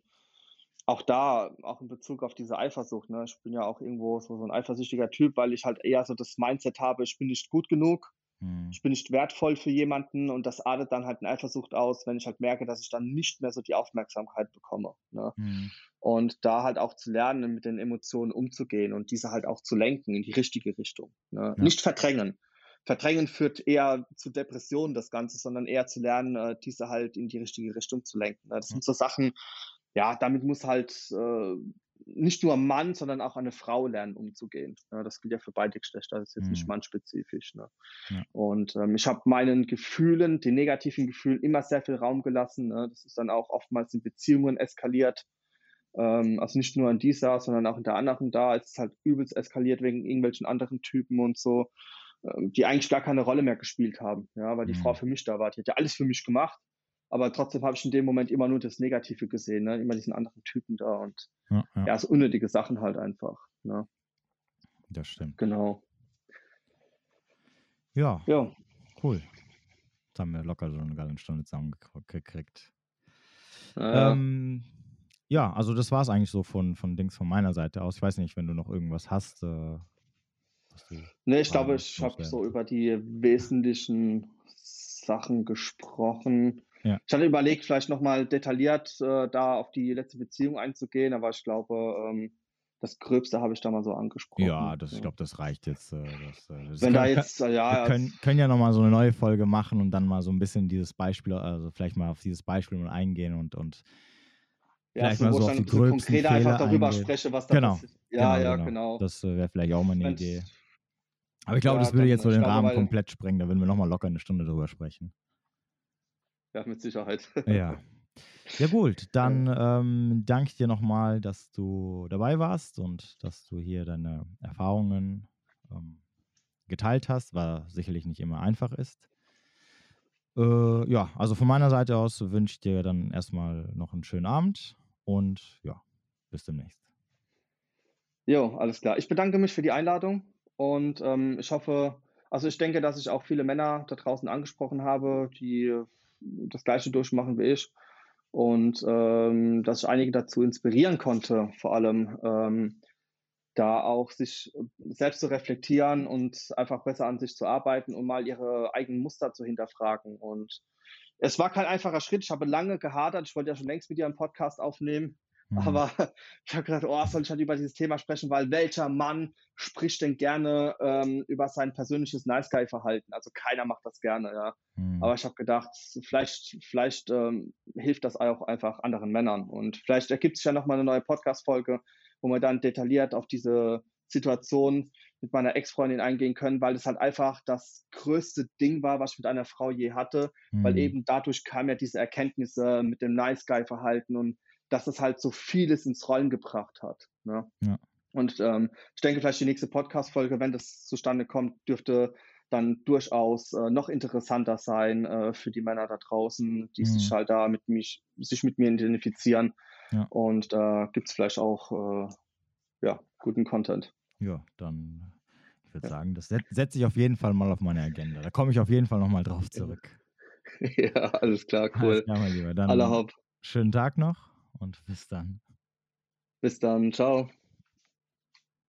B: auch da, auch in Bezug auf diese Eifersucht, ne? Ich bin ja auch irgendwo so, so ein eifersüchtiger Typ, weil ich halt eher so das Mindset habe, ich bin nicht gut genug,
A: Mhm.
B: ich bin nicht wertvoll für jemanden und das artet dann halt in Eifersucht aus, wenn ich halt merke, dass ich dann nicht mehr so die Aufmerksamkeit bekomme. Ne?
A: Mhm.
B: Und da halt auch zu lernen, mit den Emotionen umzugehen und diese halt auch zu lenken in die richtige Richtung. Ne?
A: Ja.
B: Nicht verdrängen. Verdrängen führt eher zu Depressionen, das Ganze, sondern eher zu lernen, äh, diese halt in die richtige Richtung zu lenken. Ne? Das sind so Sachen, ja, damit muss halt äh, nicht nur Mann, sondern auch eine Frau lernen, umzugehen. Ne? Das gilt ja für beide Geschlechter, das ist jetzt nicht
A: Mhm.
B: mannspezifisch. Ne?
A: Ja.
B: Und ähm, ich habe meinen Gefühlen, den negativen Gefühlen, immer sehr viel Raum gelassen. Ne? Das ist dann auch oftmals in Beziehungen eskaliert. Ähm, also nicht nur in dieser, sondern auch in der anderen da. Es ist halt übelst eskaliert wegen irgendwelchen anderen Typen und so, ähm, die eigentlich gar keine Rolle mehr gespielt haben. Ja, weil die
A: Mhm.
B: Frau für mich da war. Die hat ja alles für mich gemacht. Aber trotzdem habe ich in dem Moment immer nur das Negative gesehen, ne? immer diesen anderen Typen da und
A: Ja, ja,
B: ja, so unnötige Sachen halt einfach. Ne?
A: das stimmt.
B: Genau.
A: Ja,
B: Ja.
A: cool. Jetzt haben wir locker so eine geile Stunde zusammengekriegt.
B: Äh,
A: Ähm, ja, also das war es eigentlich so von, von Dings von meiner Seite aus. Ich weiß nicht, wenn du noch irgendwas hast. Äh,
B: Ne, ich glaube, ich habe so über die wesentlichen Sachen gesprochen.
A: Ja.
B: Ich hatte überlegt, vielleicht nochmal detailliert äh, da auf die letzte Beziehung einzugehen, aber ich glaube, ähm, das Gröbste habe ich da mal so angesprochen.
A: Ja, das, ich glaube, das reicht jetzt. Äh, das, äh, das
B: Wenn da
A: können-
B: jetzt, äh,
A: Wir
B: ja,
A: können, können ja nochmal so eine neue Folge machen und dann mal so ein bisschen dieses Beispiel, also vielleicht mal auf dieses Beispiel mal eingehen und, und
B: ja,
A: vielleicht mal so auf die
B: ein bisschen
A: gröbsten
B: konkreter einfach
A: Fehler
B: darüber
A: eingehen.
B: spreche, was da
A: Genau,
B: passiert. Ja, ja, genau.
A: Das äh, wäre vielleicht auch mal eine
B: Wenn's-
A: Idee. Aber ich glaube,
B: Ja,
A: das würde jetzt so den
B: glaube,
A: Rahmen komplett sprengen. Da würden wir nochmal locker eine Stunde drüber sprechen.
B: Ja, mit Sicherheit.
A: Ja. Ja gut, dann ähm, danke ich dir nochmal, dass du dabei warst und dass du hier deine Erfahrungen ähm, geteilt hast, was sicherlich nicht immer einfach ist. Äh, ja, also von meiner Seite aus wünsche ich dir dann erstmal noch einen schönen Abend und ja, bis demnächst.
B: Jo, alles klar. Ich bedanke mich für die Einladung und ähm, ich hoffe, also ich denke, dass ich auch viele Männer da draußen angesprochen habe, die das Gleiche durchmachen wie ich und ähm, dass ich einige dazu inspirieren konnte, vor allem ähm, da auch sich selbst zu reflektieren und einfach besser an sich zu arbeiten und mal ihre eigenen Muster zu hinterfragen. Und es war kein einfacher Schritt. Ich habe lange gehadert. Ich wollte ja schon längst mit dir einen Podcast aufnehmen.
A: Mhm.
B: Aber ich habe gedacht, oh, soll ich halt über dieses Thema sprechen, weil welcher Mann spricht denn gerne ähm, über sein persönliches Nice Guy Verhalten? Also keiner macht das gerne, ja.
A: Mhm.
B: Aber ich habe gedacht, vielleicht, vielleicht ähm, hilft das auch einfach anderen Männern. Und vielleicht ergibt sich ja nochmal eine neue Podcast-Folge, wo wir dann detailliert auf diese Situation mit meiner Ex-Freundin eingehen können, weil es halt einfach das größte Ding war, was ich mit einer Frau je hatte, weil
A: Mhm.
B: eben dadurch kam ja diese Erkenntnisse mit dem Nice Guy Verhalten und dass es halt so vieles ins Rollen gebracht hat. Ne?
A: Ja.
B: Und ähm, ich denke, vielleicht die nächste Podcast-Folge, wenn das zustande kommt, dürfte dann durchaus äh, noch interessanter sein äh, für die Männer da draußen, die sich
A: Mhm.
B: halt da mit mich, sich mit mir identifizieren.
A: Ja.
B: Und da gibt es vielleicht auch äh, ja, guten Content.
A: Ja, dann, ich würde
B: Ja.
A: sagen, das set- setze ich auf jeden Fall mal auf meine Agenda. Da komme ich auf jeden Fall nochmal drauf zurück.
B: ja, alles klar,
A: Alles
B: cool.
A: klar, mein Lieber. Dann
B: Haupt.
A: schönen Tag noch und bis dann.
B: Bis dann. Ciao.